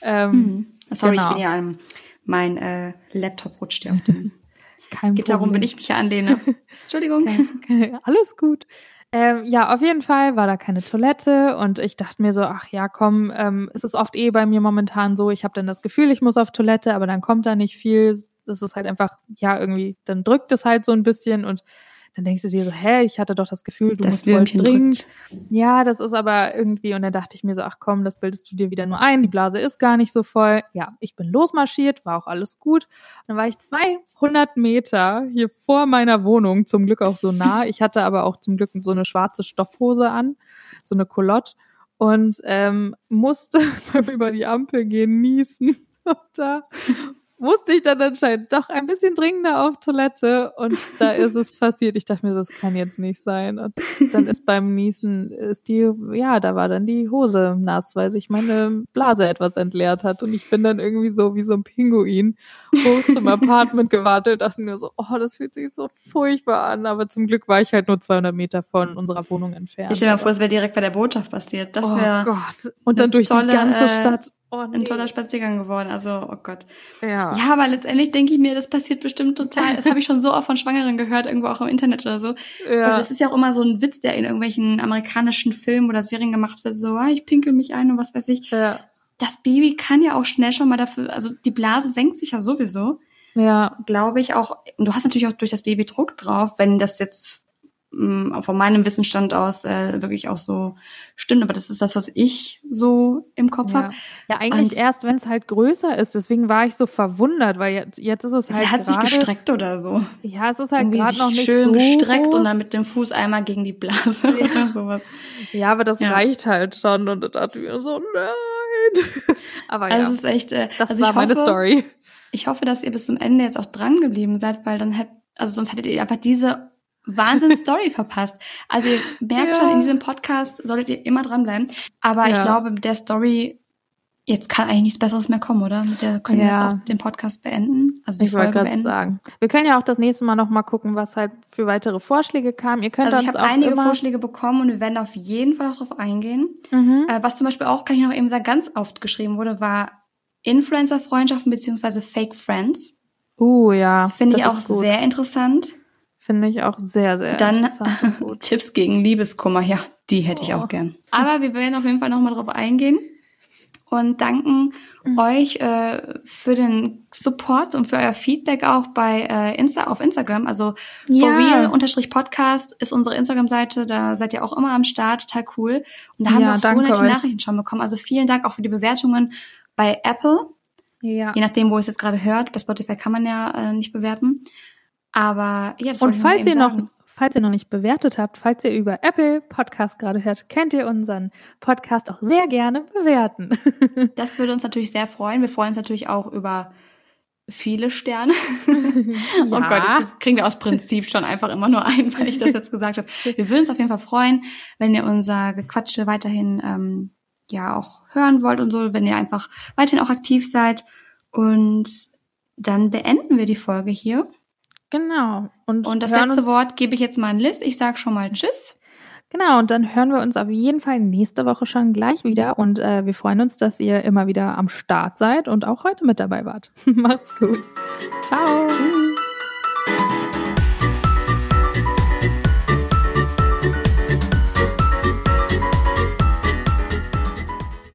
Ähm, Mhm. Sorry, genau. ich bin ja am, mein äh, Laptop rutscht ja auf dem. Kein Geht darum, wenn ich mich anlehne. Entschuldigung. Alles gut. Ähm, ja, auf jeden Fall war da keine Toilette und ich dachte mir so, ach ja, komm, ähm, es ist oft eh bei mir momentan so, ich habe dann das Gefühl, ich muss auf Toilette, aber dann kommt da nicht viel. Das ist halt einfach, ja, irgendwie, dann drückt es halt so ein bisschen und dann denkst du dir so, hä, ich hatte doch das Gefühl, du Das musst voll Würmchen dringend. drückt. Ja, das ist aber irgendwie, und dann dachte ich mir so, ach komm, das bildest du dir wieder nur ein, die Blase ist gar nicht so voll. Ja, ich bin losmarschiert, war auch alles gut. Dann war ich 200 Meter hier vor meiner Wohnung, zum Glück auch so nah. Ich hatte aber auch zum Glück so eine schwarze Stoffhose an, so eine Culotte und ähm, musste beim über die Ampel gehen niesen. Und da musste ich dann anscheinend doch ein bisschen dringender auf Toilette und da ist es passiert. Ich dachte mir, das kann jetzt nicht sein. Und dann ist beim Niesen, ist die, ja, da war dann die Hose nass, weil sich meine Blase etwas entleert hat. Und ich bin dann irgendwie so wie so ein Pinguin hoch zum Apartment gewartet, dachte mir so, oh, das fühlt sich so furchtbar an. Aber zum Glück war ich halt nur 200 Meter von unserer Wohnung entfernt. Ich stell mir vor, es wäre direkt bei der Botschaft passiert. Das oh wäre Gott. Und dann durch tolle, die ganze äh, Stadt. Oh, nee. ein toller Spaziergang geworden. Also, oh Gott. Ja. Ja, aber letztendlich denke ich mir, das passiert bestimmt total. Das habe ich schon so oft von Schwangeren gehört, irgendwo auch im Internet oder so. Und ja. das ist ja auch immer so ein Witz, der in irgendwelchen amerikanischen Filmen oder Serien gemacht wird. So, ah, ich pinkel mich ein und was weiß ich. ja. Das Baby kann ja auch schnell schon mal dafür, also die Blase senkt sich ja sowieso. Ja. Glaube ich auch. Und du hast natürlich auch durch das Baby Druck drauf, wenn das jetzt mh, von meinem Wissensstand aus äh, wirklich auch so stimmt. Aber das ist das, was ich so im Kopf Ja. habe. Ja, eigentlich Und- erst, wenn es halt größer ist. Deswegen war ich so verwundert, weil jetzt, jetzt ist es halt Er hat sich gerade- gestreckt oder so. Ja, es ist halt gerade sich noch nicht schön so gestreckt groß. und dann mit dem Fuß einmal gegen die Blase oder sowas. Ja, aber das Ja. reicht halt schon und da dachte ich mir so, nein. Aber ja, Also es ist echt, äh, das also war meine hoffe, Story. Ich hoffe, dass ihr bis zum Ende jetzt auch dran geblieben seid, weil dann hätt, also sonst hättet ihr einfach diese Wahnsinn-Story verpasst. Also ihr merkt Ja. schon, in diesem Podcast solltet ihr immer dranbleiben. Aber ich Ja. glaube, mit der Story, jetzt kann eigentlich nichts Besseres mehr kommen, oder? Mit der können wir Ja. jetzt auch den Podcast beenden. Also die Ich wollte Folge gerade beenden. sagen. Wir können ja auch das nächste Mal noch mal gucken, was halt für weitere Vorschläge kamen. Ihr könnt Also ich uns habe auch einige Vorschläge bekommen und wir werden auf jeden Fall auch drauf eingehen. Mhm. Äh, was zum Beispiel auch, kann ich noch eben sagen, ganz oft geschrieben wurde, war Influencer-Freundschaften beziehungsweise Fake Friends. Uh, ja. Finde ich auch gut. sehr interessant. Finde ich auch sehr, sehr Dann. Tipps gegen Liebeskummer, ja, die hätte ich Oh. auch gern. Aber wir werden auf jeden Fall nochmal drauf eingehen und danken euch äh, für den Support und für euer Feedback auch bei äh, Insta auf Instagram. Also Ja. for real unterstrich Podcast ist unsere Instagram-Seite. Da seid ihr auch immer am Start, total cool. Und da haben Ja, wir auch so nette euch. Nachrichten schon bekommen. Also vielen Dank auch für die Bewertungen bei Apple. Ja. Je nachdem, wo ihr es jetzt gerade hört. Bei Spotify kann man ja äh, nicht bewerten. Aber ja, das Und falls ihr noch, falls ihr noch nicht bewertet habt, falls ihr über Apple Podcast gerade hört, könnt ihr unseren Podcast auch sehr gerne bewerten. Das würde uns natürlich sehr freuen. Wir freuen uns natürlich auch über viele Sterne. Oh Gott, das, das kriegen wir aus Prinzip schon einfach immer nur ein, weil ich das jetzt gesagt habe. Wir würden uns auf jeden Fall freuen, wenn ihr unser Gequatsche weiterhin ähm, ja auch hören wollt und so, wenn ihr einfach weiterhin auch aktiv seid. Und dann beenden wir die Folge hier. Genau. Und, Und das letzte Wort gebe ich jetzt mal an Liz. Ich sage schon mal Tschüss. Genau, und dann hören wir uns auf jeden Fall nächste Woche schon gleich wieder. Und äh, wir freuen uns, dass ihr immer wieder am Start seid und auch heute mit dabei wart. Macht's gut. Ciao. Tschüss.